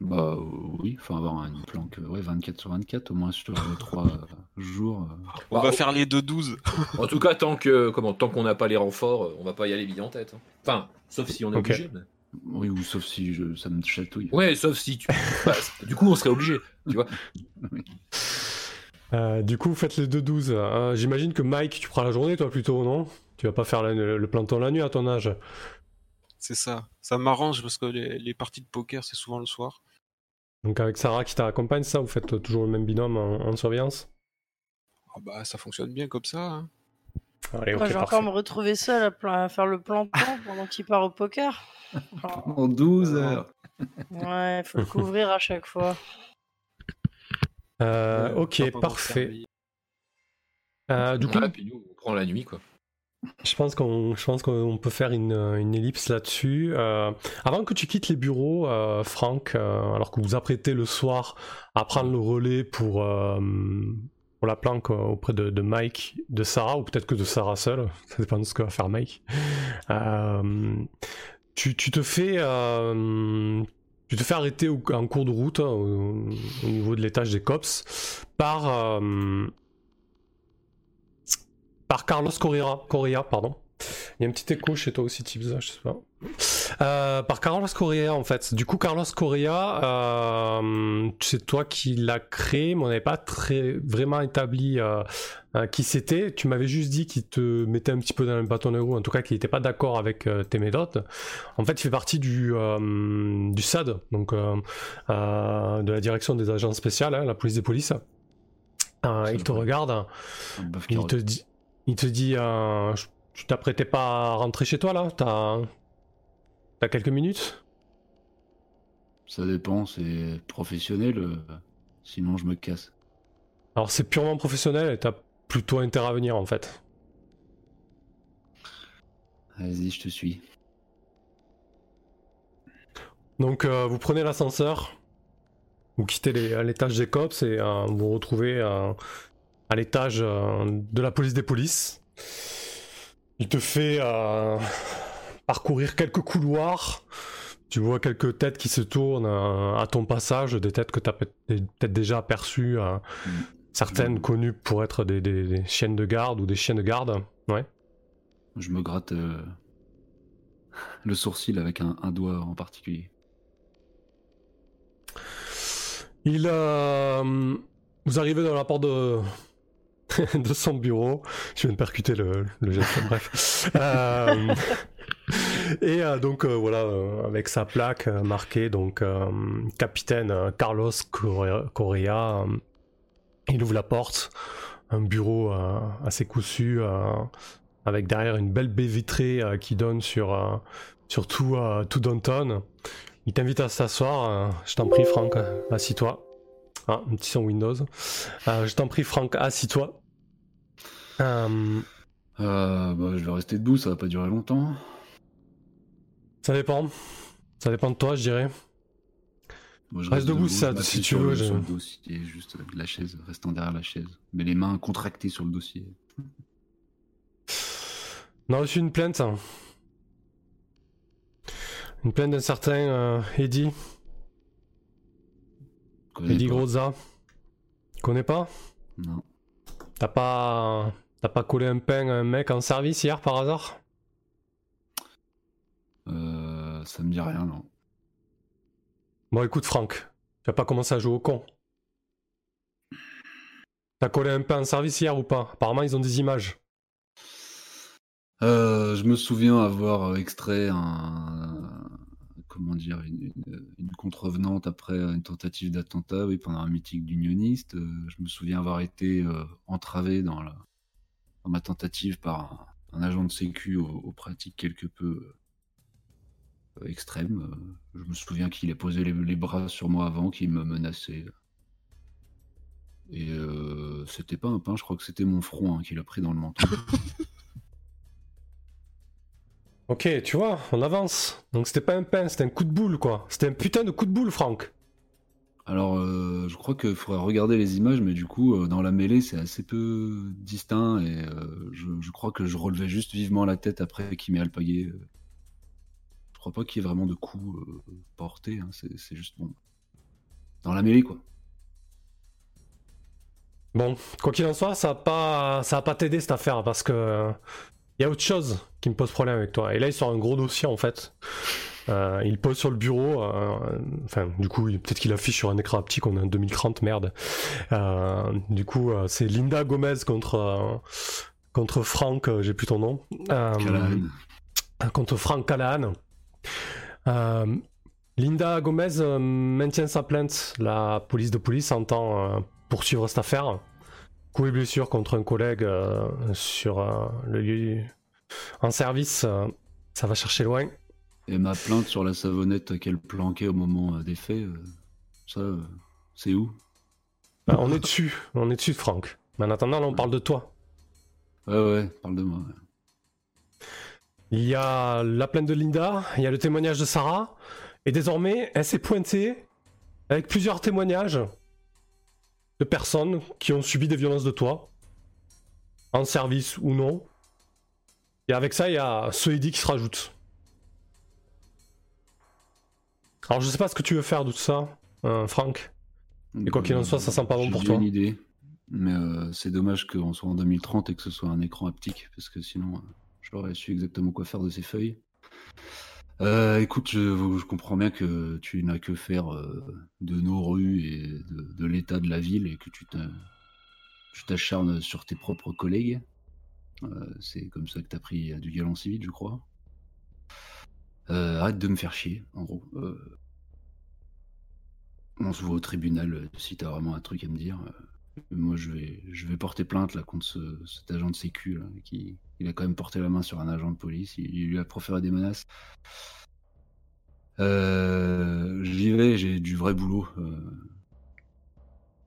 Bah oui, enfin avoir une planque ouais, 24 sur 24 au moins sur 3 jours. Euh. On va faire les 2-12. en tout cas, tant que comment tant qu'on n'a pas les renforts, euh, on va pas y aller vite en tête. Hein. Enfin, sauf si on est obligé. Oui, ou sauf si je, ça me chatouille. Ouais, sauf si tu. Bah, du coup, on serait obligé, tu vois. [laughs] Euh, du coup, faites les 2-12. J'imagine que Mike, tu prends la journée, toi plutôt, non? Tu vas pas faire le, le planton la nuit à ton âge. C'est ça. Ça m'arrange parce que les, parties de poker, c'est souvent le soir. Donc avec Sarah qui t'accompagne, ça, vous faites toujours le même binôme en, surveillance? Ah bah ça fonctionne bien comme ça. Hein. Allez, je vais encore me retrouver seul à, faire le plan [laughs] pendant qu'il part au poker. [laughs] En 12 heures. Ouais, il faut le couvrir à chaque fois. Euh, ok, parfait. Euh, du coup, on prend la nuit quoi. Je pense qu'on, je pense qu'on peut faire une, une ellipse là-dessus. Euh, avant que tu quittes les bureaux, euh, Franck, euh, alors que vous apprêtez le soir à prendre le relais pour, pour la planque auprès de, de, Mike, de Sarah, ou peut-être que de Sarah seule, [laughs] ça dépend de ce que va faire Mike. Tu, tu, te fais, tu te fais arrêter en cours de route au, au niveau de l'étage des cops par par Carlos Correa, Correa pardon. Il y a un petit écho chez toi aussi, Tibbs, je sais pas. Euh, par Carlos Correa, en fait. Du coup, Carlos Correa, euh, c'est toi qui l'as créé, mais on n'avait pas très vraiment établi euh, qui c'était. Tu m'avais juste dit qu'il te mettait un petit peu dans le bâton de roue, en tout cas qu'il n'était pas d'accord avec tes méthodes. En fait, il fait partie du, du SAD, donc de la direction des agents spéciales, hein, la police des polices. il te regarde, il te dit il te dit Tu t'apprêtais pas à rentrer chez toi là T'as. T'as quelques minutes? Ça dépend, c'est professionnel. Euh, sinon, je me casse. Alors, c'est purement professionnel et t'as plutôt intérêt à venir en fait. Vas-y, je te suis. Donc, euh, vous prenez l'ascenseur, vous quittez l'étage des cops et vous vous retrouvez à l'étage euh, de la police des polices. Il te fait euh, parcourir quelques couloirs. Tu vois quelques têtes qui se tournent euh, à ton passage, des têtes que tu as peut-être déjà aperçues, mm. certaines connues pour être des, chiennes de garde ou des chiens de garde. Ouais. Je me gratte [laughs] le sourcil avec un, doigt en particulier. Il, vous arrivez dans la porte de, [laughs] de son bureau. Je viens de percuter le, le geste, bref. Euh, [laughs] [laughs] et euh, donc euh, voilà, avec sa plaque marquée donc capitaine Carlos Correa, il ouvre la porte, un bureau assez cousu, avec derrière une belle baie vitrée qui donne sur sur tout, tout Downton. Il t'invite à s'asseoir. je t'en prie, Franck, assis-toi. Ah, un petit son Windows. Euh, je t'en prie, Franck, assis-toi. Euh, euh... bah, je vais rester debout, ça va pas durer longtemps. Ça dépend. Ça dépend de toi, je dirais. reste, debout, ça, si tu veux. Sur le dossier, juste la chaise, restant derrière la chaise. Mais les mains contractées sur le dossier. On a reçu une plainte. Une plainte d'un certain euh, Eddie. Eddie Groza. Connais pas? Non. T'as pas. T'as pas collé un pain à un mec en service hier par hasard? Euh. Ça me dit rien, non. Bon, écoute, Franck, tu vas pas commencé à jouer au con. T'as collé un peu en service hier ou pas? Apparemment, ils ont des images. Euh, je me souviens avoir extrait un. Comment dire Une, contrevenante après une tentative d'attentat, oui, pendant un meeting d'unioniste. Euh, je me souviens avoir été euh, entravé dans, la, dans ma tentative par un, agent de sécu aux pratiques quelque peu extrême. Euh, je me souviens qu'il a posé les, bras sur moi avant, qu'il me menaçait. Et euh, c'était pas un pain, je crois que c'était mon front hein, qu'il a pris dans le menton. [laughs] ok, tu vois, on avance. Donc c'était pas un pain, c'était un coup de boule, quoi. C'était un putain de coup de boule, Franck. Alors, je crois qu'il faudrait regarder les images, mais du coup, dans la mêlée, c'est assez peu distinct et je, crois que je relevais juste vivement la tête après qu'il m'ait alpagué crois pas qu'il y ait vraiment de coups euh, portés. Hein. C'est juste bon. Dans la mêlée, quoi. Bon, quoi qu'il en soit, ça va pas, ça va pas t'aider cette affaire parce que il y a autre chose qui me pose problème avec toi. Et là, il sort un gros dossier en fait. Euh, il pose sur le bureau. Euh, enfin, du coup, peut-être qu'il affiche sur un écran optique. On est en 2030, merde. du coup, c'est Linda Gomez contre contre Frank. J'ai plus ton nom. contre Frank Callahan. Euh, Linda Gomez euh, maintient sa plainte. La police de police entend euh, poursuivre cette affaire. Coup et blessure contre un collègue sur le lieu en service. ça va chercher loin. Et ma plainte sur la savonnette qu'elle planquait au moment des faits, ça, c'est où? Bah, On est dessus, on est dessus, Franck. Mais en attendant, là, on parle de toi. Ouais, ouais, parle de moi. Il y a la plainte de Linda, il y a le témoignage de Sarah, et désormais, elle s'est pointée avec plusieurs témoignages de personnes qui ont subi des violences de toi, en service ou non. Et avec ça, il y a ce Eddie qui se rajoute. Alors je sais pas ce que tu veux faire de tout ça, euh, Franck. Et quoi qu'il en soit, ça sent pas bon pour toi. une idée, mais euh, c'est dommage qu'on soit en 2030 et que ce soit un écran haptique, parce que sinon... Euh, J'aurais su exactement quoi faire de ces feuilles. Euh, écoute, je, comprends bien que tu n'as que faire euh, de nos rues et de, l'état de la ville et que tu t'acharnes sur tes propres collègues. Euh, c'est comme ça que tu as pris du galon civil, je crois. arrête de me faire chier, en gros. on se voit au tribunal si t'as vraiment un truc à me dire. Moi, je vais, je vais porter plainte là contre cet agent de sécu qui il a quand même porté la main sur un agent de police. Il, lui a proféré des menaces. Euh, J'y vais, j'ai du vrai boulot. Euh,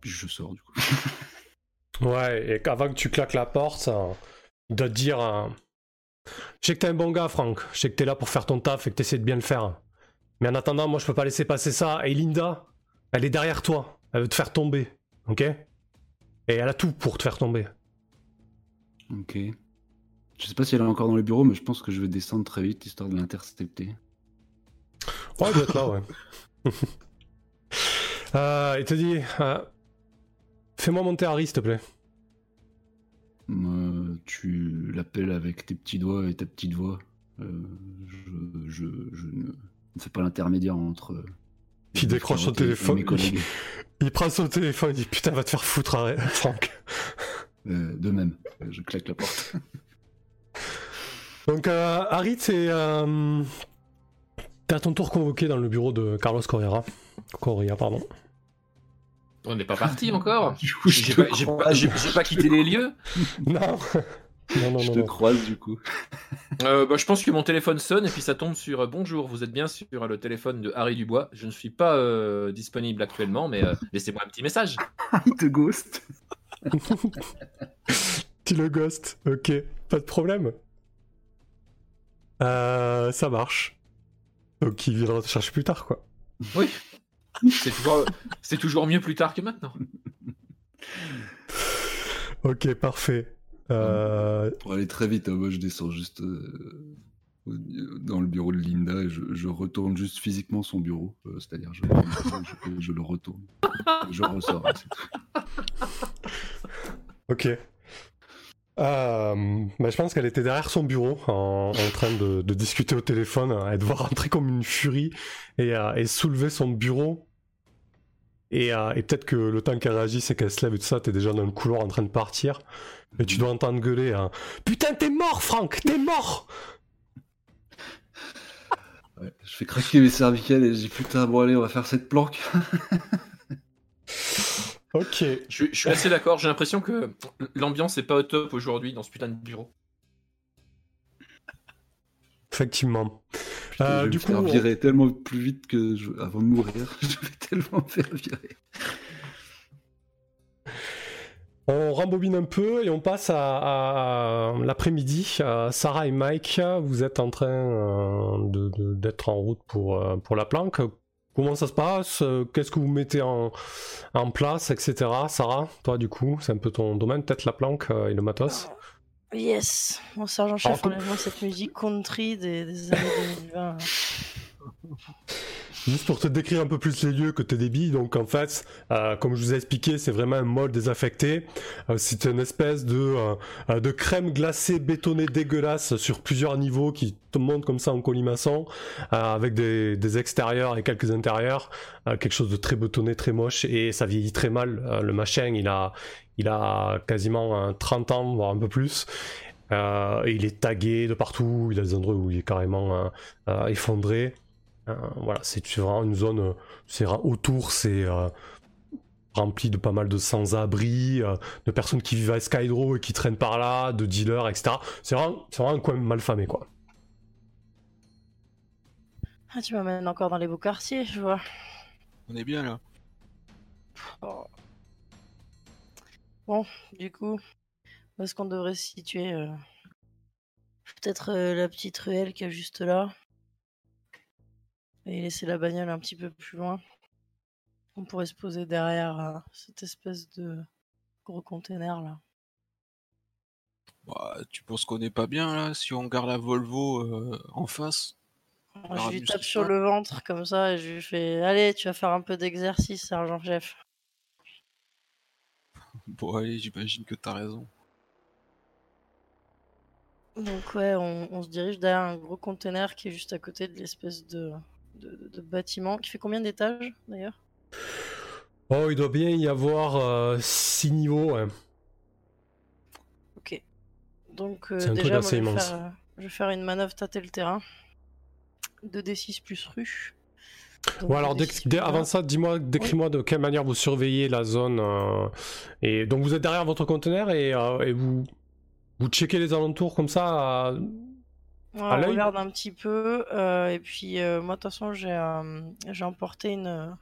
puis je sors du coup. [laughs] ouais, et avant que tu claques la porte, il doit te dire Je sais que t'es un bon gars, Franck. Je sais que t'es là pour faire ton taf et que t'essaies de bien le faire. Mais en attendant, moi, je peux pas laisser passer ça. Et Linda, elle est derrière toi. Elle veut te faire tomber. Ok? Et elle a tout pour te faire tomber. Ok. Je sais pas si elle est encore dans le bureau, mais je pense que je vais descendre très vite histoire de l'intercepter. Ouais, elle doit être là, ouais. [laughs] euh, il te dit euh, Fais-moi monter Harry, s'il te plaît. Euh, tu l'appelles avec tes petits doigts et ta petite voix. Euh, je, je, ne fais pas l'intermédiaire entre il décroche son téléphone. [laughs] Il, prend son téléphone et dit Putain, va te faire foutre, Franck. De même, je claque la porte. [laughs] Donc, euh, Harry, c'est. Euh, T'es à ton tour convoqué dans le bureau de Carlos Correa. Correa, pardon. On n'est pas parti encore [laughs] J'ai pas, pas, quitté les lieux [laughs] Non non, non, je te croise du coup. [laughs] Euh, bah, je pense que mon téléphone sonne et puis ça tombe sur euh, Bonjour, vous êtes bien sur le téléphone de Harry Dubois. Je ne suis pas euh, disponible actuellement, mais laissez-moi un petit message. Il te ghost. tu le ghost, ok, pas de problème. Ça marche. Donc il viendra te chercher plus tard, quoi. Oui. c'est toujours, mieux plus tard que maintenant. ok, parfait. Euh, Pour aller très vite, hein, moi je descends juste dans le bureau de Linda et je, retourne juste physiquement son bureau. C'est-à-dire, je, je, le retourne. je ressors. ok. Euh, bah, je pense qu'elle était derrière son bureau en, train de, discuter au téléphone. Elle devait rentrer comme une furie et, euh, soulever son bureau. Et, euh, et peut-être que le temps qu'elle réagisse et qu'elle se lève et tout ça, t'es déjà dans le couloir en train de partir. Et tu dois entendre gueuler hein. Putain, t'es mort, Franck T'es mort Je fais craquer mes cervicales et je dis putain, bon allez, on va faire cette planque. [laughs] Ok. Je, suis assez d'accord. J'ai l'impression que l'ambiance est pas au top aujourd'hui dans ce putain de bureau. Effectivement. Euh, du coup, virer tellement plus vite que avant de mourir. [laughs] je vais tellement faire virer. On rembobine un peu et on passe à, l'après-midi. Euh, Sarah et Mike, vous êtes en train euh, d'être en route pour, pour la planque. Comment ça se passe? Qu'est-ce que vous mettez en, place, etc. Sarah, toi du coup, c'est un peu ton domaine, peut-être la planque et le matos? Yes, mon sergent-chef, enlève-moi cette musique country des, des années 2020. [laughs] Juste pour te décrire un peu plus les lieux que t'es débits, donc en fait, euh, comme je vous ai expliqué, c'est vraiment un mall désaffecté. Euh, c'est une espèce de, euh, de crème glacée bétonnée dégueulasse sur plusieurs niveaux qui te monte comme ça en colimaçon, avec des, extérieurs et quelques intérieurs. quelque chose de très bétonné, très moche, et ça vieillit très mal. le machin, il a, quasiment 30 ans, voire un peu plus. il est tagué de partout, il a des endroits où il est carrément effondré. Euh, voilà, c'est vraiment une zone, euh, c'est autour, c'est euh, rempli de pas mal de sans-abri, de personnes qui vivent à Skydro et qui traînent par là, de dealers, etc. C'est vraiment, vraiment, un coin mal famé, quoi. Ah, tu m'amènes encore dans les beaux quartiers, je vois. On est bien là. Oh. Bon, du coup, où est-ce qu'on devrait se situer Peut-être la petite ruelle qui est juste là et laisser la bagnole un petit peu plus loin. On pourrait se poser derrière euh, cette espèce de gros container là. Bah, tu penses qu'on est pas bien là si on garde la Volvo euh, en face? Je lui tape sur le ventre comme ça et je lui fais Allez, tu vas faire un peu d'exercice, sergent-chef. [laughs] bon, allez, j'imagine que t'as raison. Donc, ouais, on, on, se dirige derrière un gros container qui est juste à côté de l'espèce de, de, bâtiment qui fait combien d'étages d'ailleurs? Oh, il doit bien y avoir 6 euh, niveaux. Ok. Donc, euh, déjà, je, vais faire, euh, je, vais faire, une manœuvre tâter le terrain. 2d6 plus rue. Bon, alors avant ça, dis-moi, décris-moi de quelle manière vous surveillez la zone. et donc vous êtes derrière votre conteneur et, et, vous vous checkez les alentours comme ça on regarde un petit peu. Euh, et puis, euh, moi, de toute façon, j'ai euh, emporté une,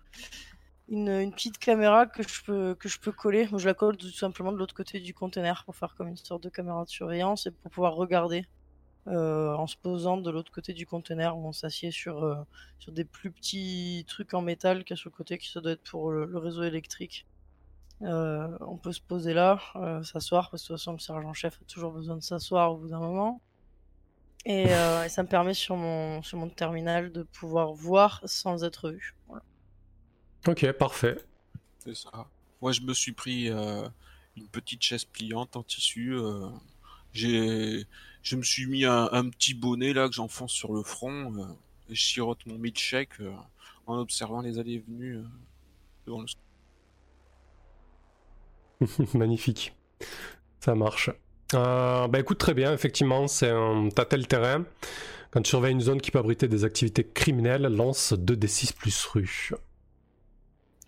une, petite caméra que je peux, que je peux coller. Je la colle tout simplement de l'autre côté du conteneur pour faire comme une sorte de caméra de surveillance et pour pouvoir regarder en se posant de l'autre côté du conteneur où on s'assied sur, sur des plus petits trucs en métal qu'il y a sur le côté qui ça doit être pour le, réseau électrique. on peut se poser là, s'asseoir, parce que de toute façon le sergent-chef a toujours besoin de s'asseoir au bout d'un moment. Euh, et, ça me permet sur mon, sur mon terminal de pouvoir voir sans être vu. Ok, parfait. C'est ça. Moi, je me suis pris euh, une petite chaise pliante en tissu. Euh, j'ai, je me suis mis un, petit bonnet là que j'enfonce sur le front et je sirote mon milkshake en observant les allées et venues devant le. [laughs] Magnifique. Ça marche. Euh, bah écoute, très bien, effectivement, c'est un tel terrain. Quand tu surveilles une zone qui peut abriter des activités criminelles, lance 2d6 plus rue.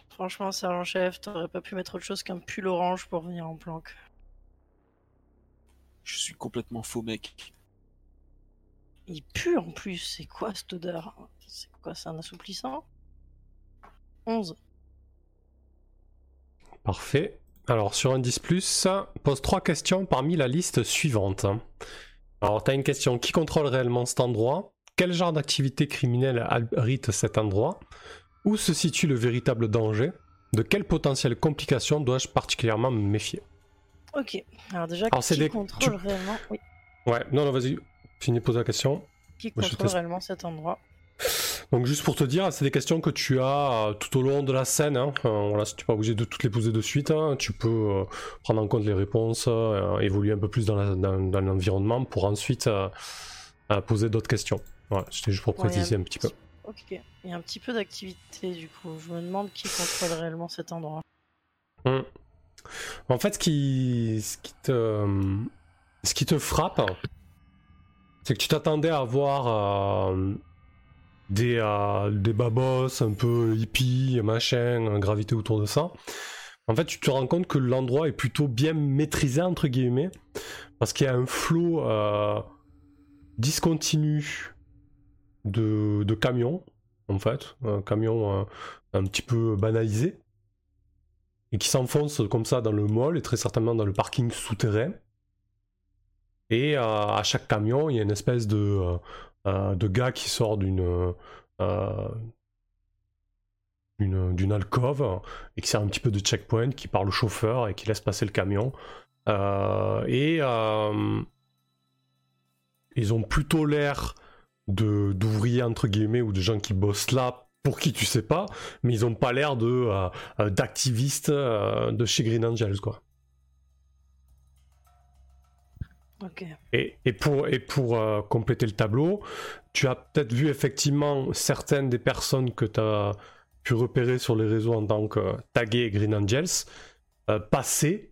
Franchement, sergent-chef, t'aurais pas pu mettre autre chose qu'un pull orange pour venir en planque. Je suis complètement faux mec. Il pue en plus, c'est quoi cette odeur? C'est quoi, c'est un assouplissant? 11. Parfait. Alors sur un 10 pose trois questions parmi la liste suivante. Alors tu as une question qui contrôle réellement cet endroit. Quel genre d'activité criminelle abrite cet endroit? Où se situe le véritable danger? De quelles potentielles complications dois-je particulièrement me méfier? Ok. Alors déjà, qui des... contrôle réellement? Oui. Ouais, non, non, vas-y, finis de poser la question. Qui contrôle réellement cet endroit? Donc juste pour te dire, c'est des questions que tu as euh, tout au long de la scène. Hein. Euh, voilà, si tu n'es pas obligé de toutes les poser de suite, hein. tu peux euh, prendre en compte les réponses, évoluer un peu plus dans l'environnement pour ensuite poser d'autres questions. Voilà, c'était juste pour préciser un, petit peu. Ok, il y a un petit peu d'activité du coup. Je me demande qui contrôle réellement cet endroit. Hum. En fait, ce qui, ce qui, te... ce qui te frappe, c'est que tu t'attendais à voir des, euh, babos un peu hippie, machin, gravité autour de ça. En fait, tu te rends compte que l'endroit est plutôt bien maîtrisé, entre guillemets, parce qu'il y a un flot euh, discontinu de, camions, en fait, un camion euh, un petit peu banalisé, et qui s'enfonce comme ça dans le mall et très certainement dans le parking souterrain. Et à chaque camion, il y a une espèce de, euh, de gars qui sort d'une euh, d'une alcôve et qui sert un petit peu de checkpoint, qui parle au chauffeur et qui laisse passer le camion. Euh, et ils ont plutôt l'air d'ouvriers entre guillemets ou de gens qui bossent là pour qui tu sais pas, mais ils ont pas l'air de d'activistes de chez Green Angels quoi. Et, pour, et pour euh, compléter le tableau, tu as peut-être vu effectivement certaines des personnes que tu as pu repérer sur les réseaux en tant que tagué Green Angels euh, passer,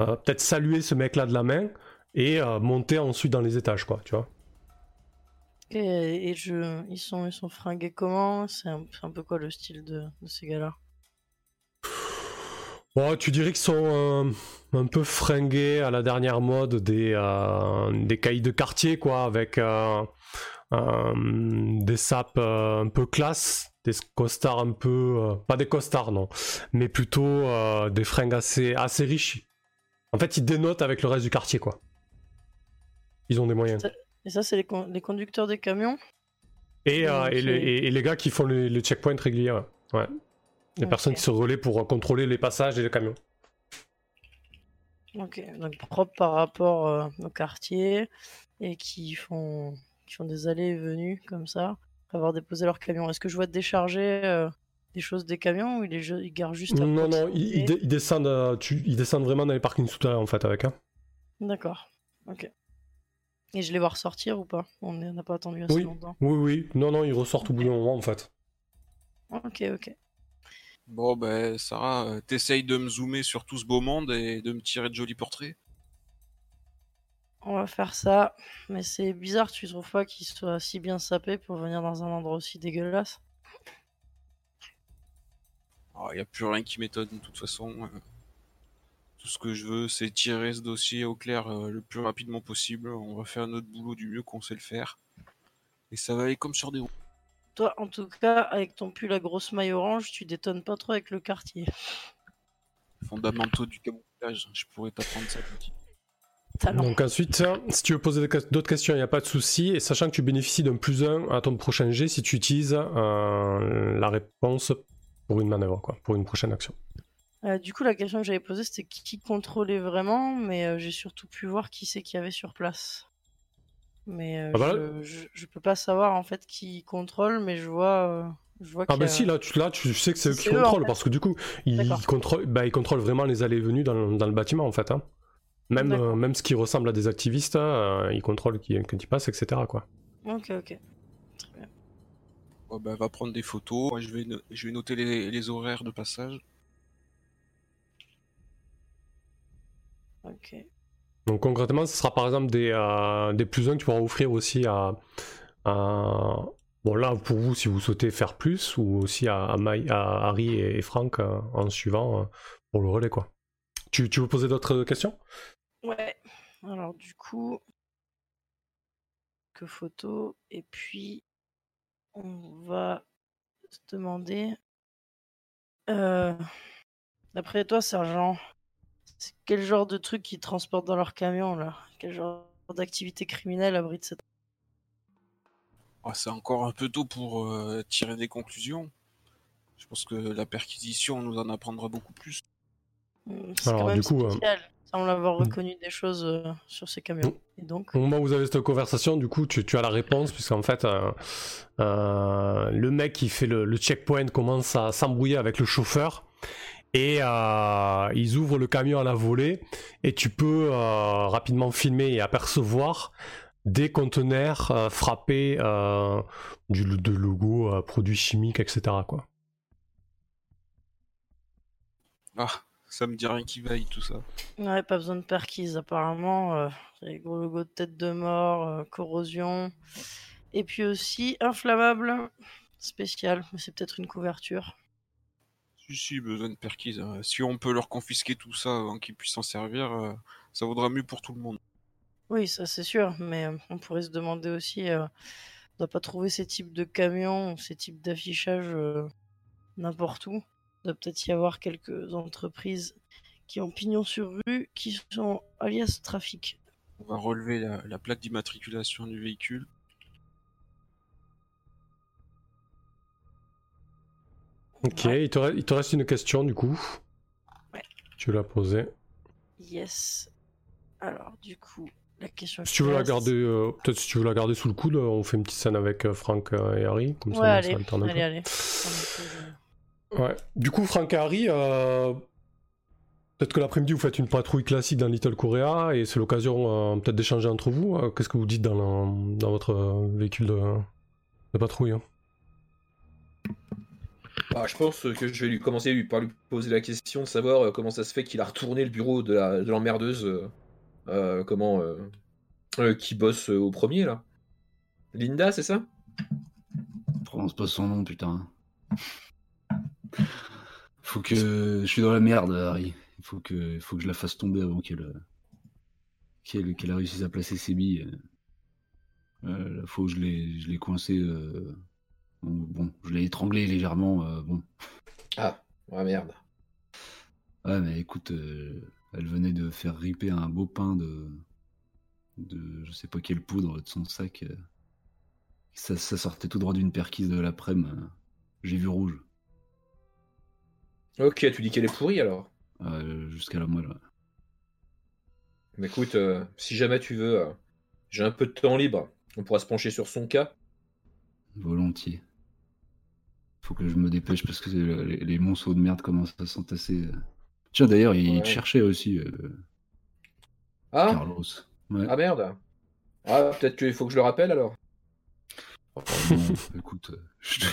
euh, peut-être saluer ce mec-là de la main et monter ensuite dans les étages, quoi, tu vois. Et, je, ils, sont, ils sont fringués comment? C'est un, peu quoi le style de ces gars-là? Tu dirais qu'ils sont euh, un peu fringués à la dernière mode des, euh, des cahiers de quartier, quoi, avec euh, des sapes un peu classe, des costards un peu. pas des costards, non, mais plutôt des fringues assez, assez riches. En fait, ils dénotent avec le reste du quartier, quoi. Ils ont des moyens. Et ça, c'est les, les, conducteurs des camions? Et, et, les, les, gars qui font les, checkpoints réguliers, ouais. Les personnes qui se relaient pour contrôler les passages et les camions. Ok, donc propre par rapport euh, au quartier et qui font, qui font des allées et venues comme ça, après avoir déposé leur camion. Est-ce que je vois décharger euh, des choses des camions ou ils, ils garent juste Non, non, ils, descendent, euh, ils descendent vraiment dans les parkings souterrains en fait avec. Hein. D'accord, ok. Et je les vois ressortir ou pas? On n'a pas attendu assez longtemps. Oui, oui, non, non, ils ressortent au bout d'un moment en fait. Ok, ok. Bon, ben, Sarah, euh, t'essayes de me zoomer sur tout ce beau monde et de me tirer de jolis portraits On va faire ça, mais c'est bizarre, tu trouves pas qu'il soit si bien sapé pour venir dans un endroit aussi dégueulasse? Il ah, n'y a plus rien qui m'étonne de toute façon. Euh. Tout ce que je veux, c'est tirer ce dossier au clair euh, le plus rapidement possible. On va faire notre boulot du mieux qu'on sait le faire. Et ça va aller comme sur des roues. Toi, en tout cas, avec ton pull à grosse maille orange, tu détonnes pas trop avec le quartier. Fondamentaux du camouflage, je pourrais t'apprendre ça petit. Donc ensuite, si tu veux poser d'autres questions, il n'y a pas de souci. Et sachant que tu bénéficies d'un plus 1 à ton prochain jet si tu utilises euh, la réponse pour une manœuvre, quoi, pour une prochaine action. Euh, du coup, la question que j'avais posée, c'était qui contrôlait vraiment, mais euh, j'ai surtout pu voir qui c'est qu'il y avait sur place. Mais euh, ah bah je, je, peux pas savoir en fait qui contrôle, mais je vois. Euh, je vois ah bah si, là tu, là tu sais que c'est eux qui contrôlent, parce que du coup, ils, contrôlent, bah, ils contrôlent vraiment les allées et venues dans, dans le bâtiment en fait. Hein. Même, euh, même ce qui ressemble à des activistes, ils contrôlent qui, quand ils passent, etc. Quoi. Ok, ok. Très bien. Oh bah, va prendre des photos, je vais, je vais noter les, les horaires de passage. Ok. Donc concrètement, ce sera par exemple des, euh, plus 1 que tu pourras offrir aussi à, Bon là, pour vous, si vous souhaitez faire plus, ou aussi à, à, Harry et, Franck euh, en suivant euh, pour le relais, quoi. Tu, tu veux poser d'autres questions? Ouais. Alors du coup... Que photo. Et puis... On va se demander... D'après toi, sergent, quel genre de truc qu'ils transportent dans leur camion là? Quel genre d'activité criminelle abrite cette ah, C'est encore un peu tôt pour euh, tirer des conclusions. Je pense que la perquisition nous en apprendra beaucoup plus. Alors, du coup, semble avoir reconnu des choses euh, sur ces camions. Et donc... Au moment où vous avez cette conversation, du coup, tu, as la réponse, puisqu'en fait, euh, euh, le mec qui fait le, checkpoint commence à s'embrouiller avec le chauffeur. Et ils ouvrent le camion à la volée. Et tu peux rapidement filmer et apercevoir des conteneurs frappés du, de logo produits chimiques, etc. Quoi. Ah, ça me dit rien qui vaille tout ça. Ouais, pas besoin de perquise apparemment. Euh, les gros logos de tête de mort, euh, corrosion. Et puis aussi inflammable spécial, mais c'est peut-être une couverture. Si, si, besoin de perquise. Hein. Si on peut leur confisquer tout ça avant qu'ils puissent s'en servir, euh, ça vaudra mieux pour tout le monde. Oui, ça c'est sûr, mais euh, on pourrait se demander aussi, on doit pas trouver ces types de camions, ces types d'affichage n'importe où doit peut-être y avoir quelques entreprises qui ont pignon sur rue, qui sont alias trafic. On va relever la, plaque d'immatriculation du véhicule. Ok, il, te reste une question du coup. Ouais. Tu l'as posée. Yes. Alors, du coup, la question. Si tu veux la garder, euh, peut-être si tu veux la garder sous le coude, on fait une petite scène avec euh, Franck euh, et Harry. Comme ouais, ça, allez, allez, allez. Ouais. Du coup, Franck et Harry, euh, peut-être que l'après-midi vous faites une patrouille classique dans Little Korea et c'est l'occasion euh, peut-être d'échanger entre vous. Euh, qu'est-ce que vous dites dans, dans votre véhicule de, patrouille hein? Bah, Je pense que je vais lui commencer par lui poser la question de savoir comment ça se fait qu'il a retourné le bureau de l'emmerdeuse, comment qui bosse au premier là. Linda, c'est ça? Prononce pas son nom, putain. Faut que je suis dans la merde, Harry. Il faut que, faut que je la fasse tomber avant qu'elle qu'elle qu'elle réussisse à placer ses billes. Euh, faut que je l'ai je coincé. Euh, bon, je l'ai étranglé légèrement. Euh, bon. Ah, ouais, merde. Ouais, mais écoute, elle venait de faire riper un beau pain de de je sais pas quelle poudre de son sac. Ça, ça sortait tout droit d'une perquise de l'après-midi. J'ai vu rouge. Ok, tu dis qu'elle est pourrie alors euh, Jusqu'à la moelle. Mais écoute, euh, si jamais tu veux, euh, j'ai un peu de temps libre. On pourra se pencher sur son cas. Volontiers. Faut que je me dépêche parce que les, monceaux de merde commencent à s'entasser. Tiens, d'ailleurs, il cherchait aussi. ah Carlos. Ah merde. Ah, peut-être qu'il faut que je le rappelle alors. Oh, non, [laughs] écoute, [laughs] je,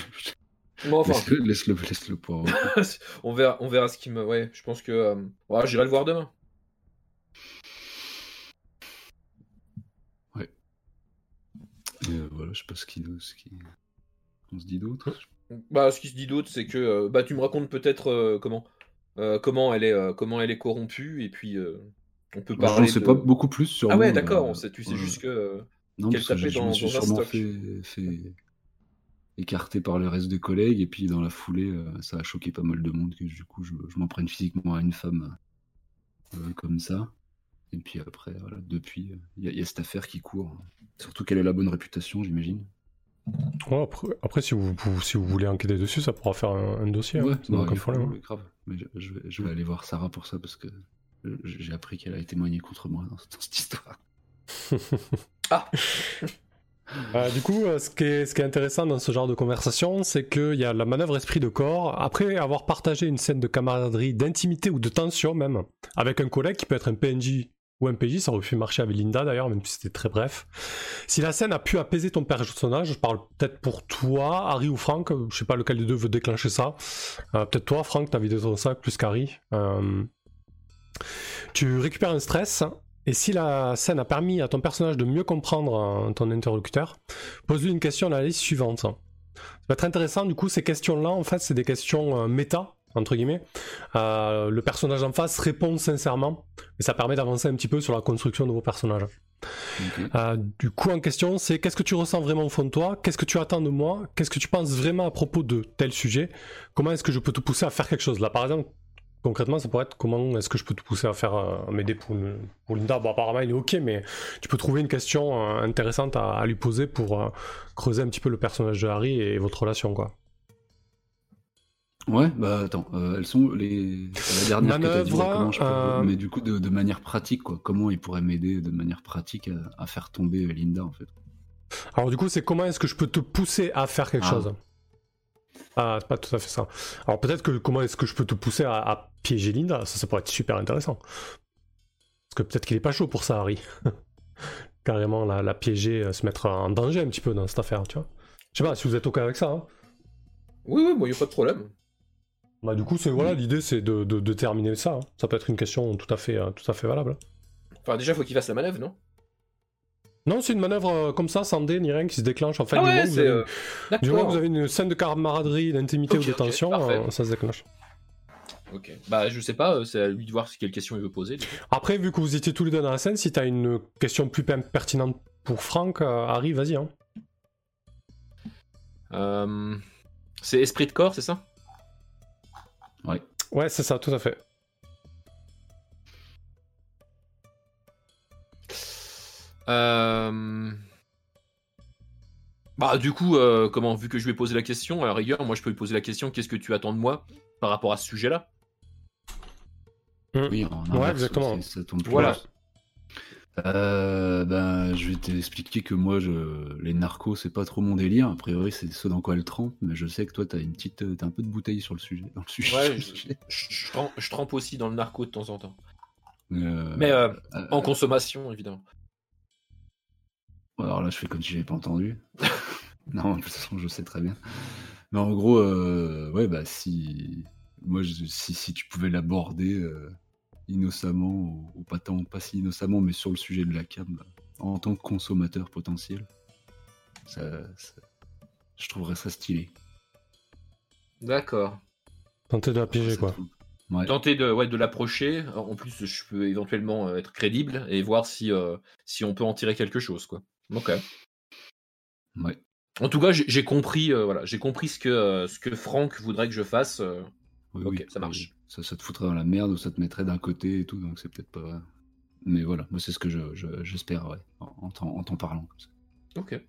laisse-le, laisse-le, pour. [laughs] on verra, on verra ce qui me. Ouais, je pense que. Euh... j'irai le voir demain. Ouais. Euh, voilà, je sais pas ce qui, ce qui... on se dit d'autre. Bah, ce qui se dit d'autre, c'est que euh, bah, tu me racontes peut-être euh, comment, comment elle est, comment elle est corrompue, et puis on peut parler. Je sais pas beaucoup plus sur. Ah ouais, d'accord. tu sais juste que. Non, qu'elle tapait dans, dans un stock. Fait, fait écarté par le reste des collègues. Et puis dans la foulée, euh, ça a choqué pas mal de monde que du coup je, m'en prenne physiquement à une femme euh, comme ça. Et puis après, voilà, depuis, il y, a cette affaire qui court. Surtout qu'elle a la bonne réputation, j'imagine. Après, si, vous, si vous voulez enquêter dessus, ça pourra faire un, dossier. Hein. Grave. Mais je, vais, aller voir Sarah pour ça parce que j'ai appris qu'elle a témoigné contre moi dans cette histoire. [laughs] ah euh, du coup, euh, ce qui, est, ce qui est intéressant dans ce genre de conversation, c'est qu'il y a la manœuvre esprit de corps. Après avoir partagé une scène de camaraderie, d'intimité ou de tension même, avec un collègue qui peut être un PNJ ou un PJ, ça aurait pu marcher avec Linda d'ailleurs, même si c'était très bref. Si la scène a pu apaiser ton personnage, je parle peut-être pour toi, Harry ou Franck, je sais pas lequel des deux veut déclencher ça. Euh, peut-être toi, Franck, t'as vidé ton sac plus qu'Harry. tu récupères un stress et si la scène a permis à ton personnage de mieux comprendre ton interlocuteur, pose-lui une question à la liste suivante. Ça va être intéressant, du coup, ces questions-là, en fait, c'est des questions euh, méta, entre guillemets. Euh, le personnage en face répond sincèrement, et ça permet d'avancer un petit peu sur la construction de vos personnages. Euh, du coup, en question, c'est qu'est-ce que tu ressens vraiment au fond de toi? Qu'est-ce que tu attends de moi? Qu'est-ce que tu penses vraiment à propos de tel sujet? Comment est-ce que je peux te pousser à faire quelque chose? Là, par exemple, concrètement, ça pourrait être comment est-ce que je peux te pousser à faire euh, m'aider pour, pour, Linda Bon, apparemment, il est ok, mais tu peux trouver une question intéressante à, lui poser pour creuser un petit peu le personnage de Harry et votre relation, quoi. Ouais, bah attends, euh, elles sont les la dernière Manœuvre, euh, mais du coup de, manière pratique quoi. Comment il pourrait m'aider de manière pratique à, faire tomber Linda en fait? Alors du coup, c'est comment est-ce que je peux te pousser à faire quelque ah. chose? Ah, c'est pas tout à fait ça. Alors peut-être que comment est-ce que je peux te pousser à, piéger Linda? Ça, ça pourrait être super intéressant. Parce que peut-être qu'il est pas chaud pour ça, Harry. [laughs] Carrément la, piéger, euh, se mettre en danger un petit peu dans cette affaire, tu vois. Je sais pas si vous êtes ok avec ça. Hein. Oui, oui, moi, il a pas de problème. Bah, du coup, c'est voilà, l'idée c'est de, terminer ça. Hein. Ça peut être une question tout à fait, euh, tout à fait valable. Enfin, déjà, faut qu'il fasse la manœuvre, non? Non, c'est une manœuvre euh, comme ça, sans dé ni rien, qui se déclenche. En fait, ah du, moment que vous avez une scène de camaraderie, d'intimité ou de tension, ça se déclenche. Ok. Bah, je sais pas, c'est à lui de voir quelle question il veut poser. Après, vu que vous étiez tous les deux dans la scène, si t'as une question plus pertinente pour Franck, Harry, vas-y. Hein. Euh, c'est esprit de corps, c'est ça? Ouais. Ouais, c'est ça, tout à fait. Euh... Bah du coup, euh, comment vu que je lui ai posé la question, à la rigueur, moi je peux lui poser la question qu'est-ce que tu attends de moi par rapport à ce sujet-là? Mmh. Oui, ouais, exactement. voilà. Euh, ben, je vais t'expliquer que moi, je... les narcos, c'est pas trop mon délire. A priori, c'est ce dans quoi elle trempe, mais je sais que toi, t'as une petite, t'as un peu de bouteille sur le sujet. Dans le sujet. Ouais, [laughs] je, trempe, aussi dans le narco de temps en temps. Euh, mais euh, en consommation, évidemment. Alors là, je fais comme si j'avais pas entendu. [laughs] non, de toute façon, je sais très bien. Mais en gros, ouais, bah si, moi, si, si tu pouvais l'aborder innocemment, ou, pas tant, pas si innocemment, mais sur le sujet de la cam, en tant que consommateur potentiel. je trouverais ça stylé. D'accord. Tenter de la piéger, quoi. Tenter de, ouais, de l'approcher. En plus, je peux éventuellement euh, être crédible et voir si, euh, si on peut en tirer quelque chose, quoi. Ok. Ouais. En tout cas, j'ai compris, euh, voilà, j'ai compris ce que, ce que Franck voudrait que je fasse. Ok, ça marche ça, te foutrait dans la merde ou ça te mettrait d'un côté et tout, donc c'est peut-être pas. Mais voilà, moi c'est ce que j'espère, ouais, en, t'en parlant comme ça. Ok.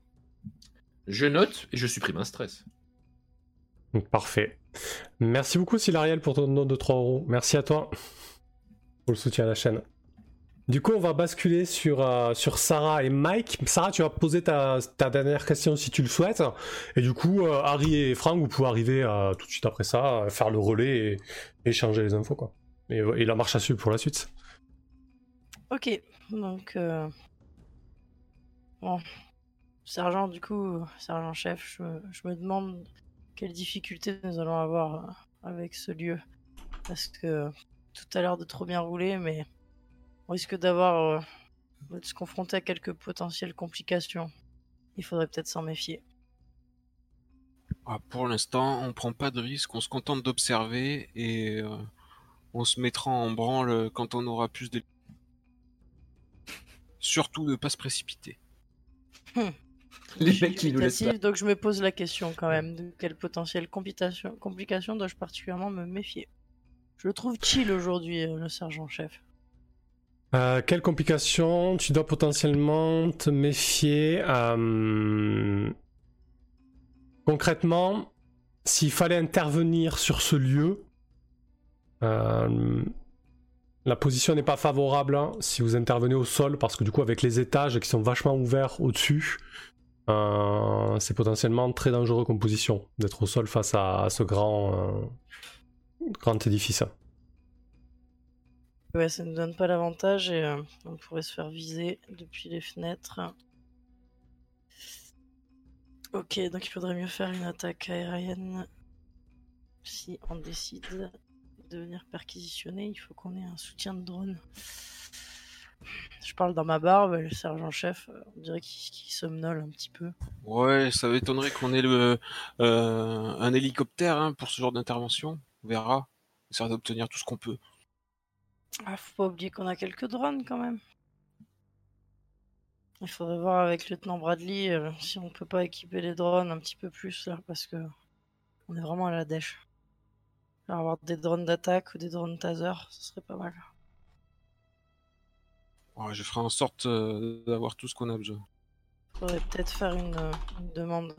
Je note et je supprime un stress. Parfait. Merci beaucoup, Silariel, pour ton note de 3 euros. Merci à toi pour le soutien à la chaîne. Du coup, on va basculer sur, euh, sur Sarah et Mike. Sarah, tu vas poser ta, dernière question si tu le souhaites. Et du coup, euh, Harry et Franck, vous pouvez arriver euh, tout de suite après ça, faire le relais et, échanger les infos. Quoi. Et, la marche à suivre pour la suite. Ok, donc... Bon. Sergent, du coup, sergent-chef, je, je, me demande quelles difficultés nous allons avoir avec ce lieu. Parce que tout a l'air de trop bien rouler, mais on risque d'avoir euh, de se confronter à quelques potentielles complications. Il faudrait peut-être s'en méfier. Ah, pour l'instant, on prend pas de risque, on se contente d'observer et euh, on se mettra en branle quand on aura plus de. [laughs] Surtout ne pas se précipiter. Hum. Les mecs qui nous laissent Donc je me pose la question quand même de quelles potentielles complications, complications dois-je particulièrement me méfier? Je le trouve chill aujourd'hui, euh, le sergent-chef. Euh, quelles complications tu dois potentiellement te méfier euh, Concrètement, s'il fallait intervenir sur ce lieu, euh, la position n'est pas favorable hein, si vous intervenez au sol, parce que du coup, avec les étages qui sont vachement ouverts au-dessus, c'est potentiellement très dangereux comme position d'être au sol face à, ce grand, grand édifice. Ouais, ça ne donne pas l'avantage et euh, on pourrait se faire viser depuis les fenêtres. Ok, donc il faudrait mieux faire une attaque aérienne. Si on décide de venir perquisitionner, il faut qu'on ait un soutien de drone. Je parle dans ma barbe, le sergent-chef, euh, on dirait qu'il somnole un petit peu. Ouais, ça m'étonnerait qu'on ait le, euh, un hélicoptère hein, pour ce genre d'intervention. On verra. On essaiera d'obtenir tout ce qu'on peut. Ah, faut pas oublier qu'on a quelques drones quand même. Il faudrait voir avec le lieutenant Bradley euh, si on peut pas équiper les drones un petit peu plus là, parce que on est vraiment à la dèche. avoir des drones d'attaque ou des drones taser, ce serait pas mal. je ferai en sorte euh, d'avoir tout ce qu'on a besoin. Faudrait peut-être faire une, euh, une demande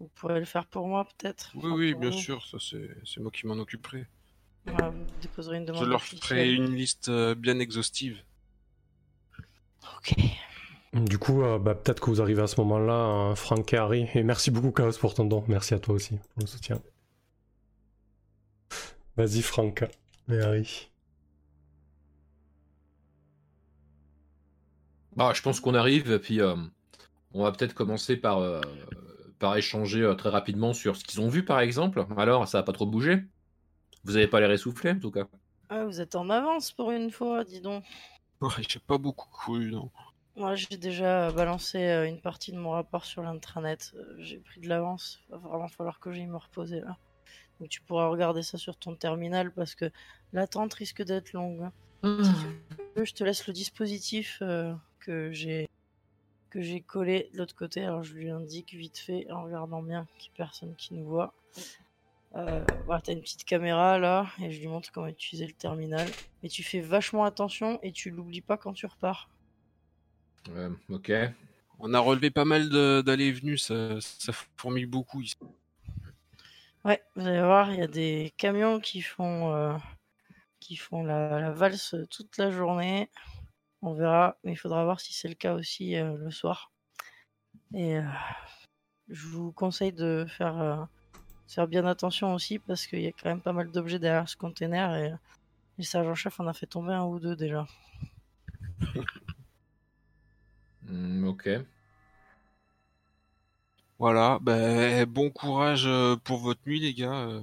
Vous pourrez le faire pour moi, peut-être Oui, oui, bien sûr, ça c'est moi qui m'en occuperai. Vous déposerez une demande. Je leur ferai une liste euh, bien exhaustive. Ok. Du coup, euh, bah, peut-être que vous arrivez à ce moment-là, hein, Franck et Harry. Et merci beaucoup, Chaos, pour ton don. Merci à toi aussi pour le soutien. Vas-y, Franck et Harry. Bah, je pense qu'on arrive, puis euh, on va peut-être commencer par, euh, par échanger très rapidement sur ce qu'ils ont vu, par exemple. Alors, ça n'a pas trop bougé Vous n'avez pas l'air essoufflé, en tout cas ah, Vous êtes en avance pour une fois, dis donc. Ouais, j'ai pas beaucoup cru, non. Moi, j'ai déjà balancé euh, une partie de mon rapport sur l'intranet. Euh, j'ai pris de l'avance. Va vraiment falloir que j'aille me reposer là. Donc tu pourras regarder ça sur ton terminal parce que l'attente risque d'être longue. Hein. Ah. je te laisse le dispositif euh, que j'ai que j'ai collé de l'autre côté. Alors je lui indique vite fait en regardant bien qu'il n'y a personne qui nous voit. Euh, voilà, t'as une petite caméra là et je lui montre comment utiliser le terminal. Mais tu fais vachement attention et tu l'oublies pas quand tu repars. Euh, ok. On a relevé pas mal d'allées et venues, ça, ça fourmille beaucoup ici. Ouais, vous allez voir, il y a des camions qui font, euh, qui font la, valse toute la journée. On verra, mais il faudra voir si c'est le cas aussi euh, le soir. Et je vous conseille de faire, faire bien attention aussi parce qu'il y a quand même pas mal d'objets derrière ce container et le sergent-chef en a fait tomber un ou deux déjà. [laughs] Hmm, ok. Voilà, ben, bon courage euh, pour votre nuit, les gars. Euh.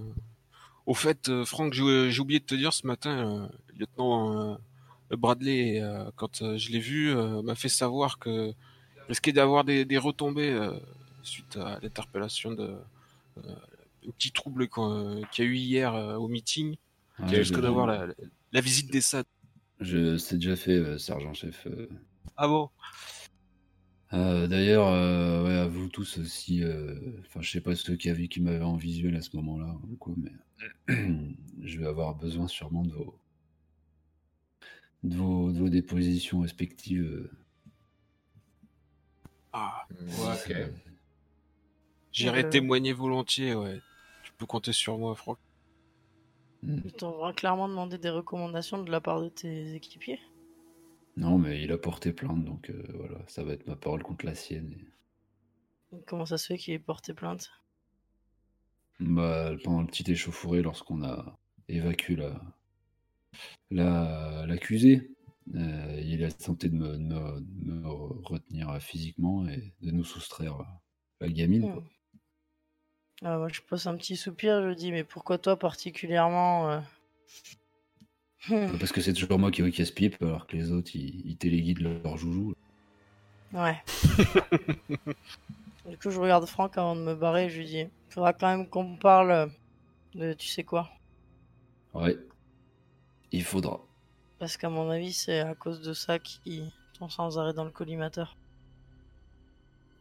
Au fait, euh, Franck, j'ai oublié de te dire ce matin, lieutenant Bradley, quand je l'ai vu, m'a fait savoir que risquait d'avoir des, retombées suite à l'interpellation de au petit trouble qu'il y a eu hier au meeting. Ouais, risque d'avoir la, la, visite des SAD? Je c'est déjà fait, sergent-chef. Ah bon? Euh, d'ailleurs, euh, ouais, à vous tous aussi, euh, enfin, je sais pas ceux qui, avaient, qui m'avaient en visuel à ce moment-là, mais [clears throat] je vais avoir besoin sûrement de vos, de vos, de vos dépositions respectives. Ah, ouais, ok. J'irai témoigner volontiers, ouais. Tu peux compter sur moi, Franck. Tu t'en clairement demander des recommandations de la part de tes équipiers non, mais il a porté plainte, donc euh, voilà, ça va être ma parole contre la sienne. Comment ça se fait qu'il ait porté plainte? Bah, pendant le petit échauffouré, lorsqu'on a évacué la l'accusé, euh, il a tenté de me, retenir physiquement et de nous soustraire la gamine. Hmm. Ah, moi, je pose un petit soupir, je dis, mais pourquoi toi particulièrement euh? [laughs] Parce que c'est toujours moi qui casse pipe, alors que les autres, ils, téléguident leur joujou. Ouais. [laughs] du coup, je regarde Franck avant de me barrer, je lui dis faudra quand même qu'on parle de tu sais quoi? Ouais. Il faudra. Parce qu'à mon avis, c'est à cause de ça qu'ils sont sans arrêt dans le collimateur.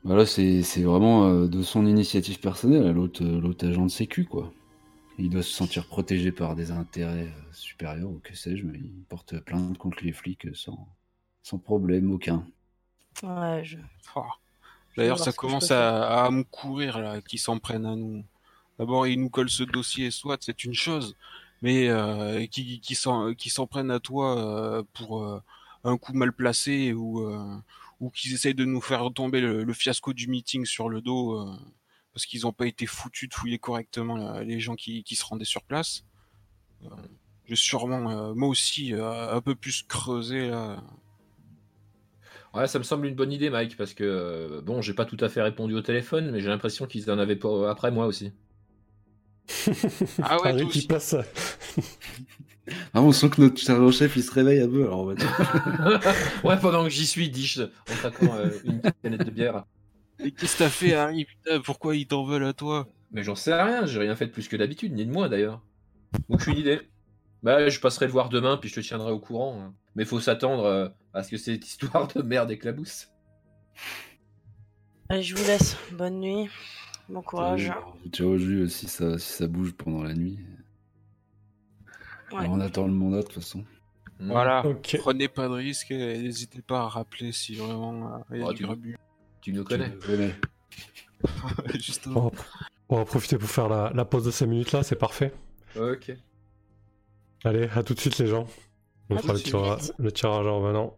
Voilà, c'est vraiment euh, de son initiative personnelle, l'autre agent de sécu, quoi. Il doit se sentir protégé par des intérêts euh, supérieurs ou que sais-je, mais il porte plainte contre les flics sans, sans problème aucun. Ouais, je. Oh. D'ailleurs, ça commence à, me courir là, qu'ils s'en prennent à nous. D'abord, ils nous collent ce dossier, soit c'est une chose, mais euh, qui, qui s'en prennent à toi euh, pour un coup mal placé ou ou qu'ils essayent de nous faire retomber le, fiasco du meeting sur le dos parce qu'ils n'ont pas été foutus de fouiller correctement les gens qui, se rendaient sur place. Euh, je vais sûrement, euh, moi aussi, euh, un peu plus creuser Ouais, ça me semble une bonne idée, Mike, parce que bon, j'ai pas tout à fait répondu au téléphone, mais j'ai l'impression qu'ils en avaient pas après moi aussi. [laughs] ah ouais, qui passe. [laughs] ah, on sent que notre sergent chef il se réveille un peu, alors on va [laughs] ouais, pendant que j'y suis, Dish, en traquant une canette de bière. Et qu'est-ce que t'as fait, Harry Putain, pourquoi ils t'en veulent à toi? Mais j'en sais rien, j'ai rien fait de plus que d'habitude, ni de moi d'ailleurs. Aucune idée. Bah, je passerai le voir demain, puis je te tiendrai au courant. Hein. Mais faut s'attendre euh, à ce que cette histoire de merde éclabousse. Allez, je vous laisse. Bonne nuit. Bon courage. Ciao, jus si ça, si ça bouge pendant la nuit. On attend le mandat de toute façon. Mm. Voilà, prenez pas de risques et n'hésitez pas à rappeler si vraiment euh, il y a oh, du rebut. Tu nous connais. Tu connais. [laughs] Justement. On va, profiter pour faire la, pause de 5 minutes là, c'est parfait. Ok. Allez, à tout de suite les gens. On fera le, le tirage en revenant.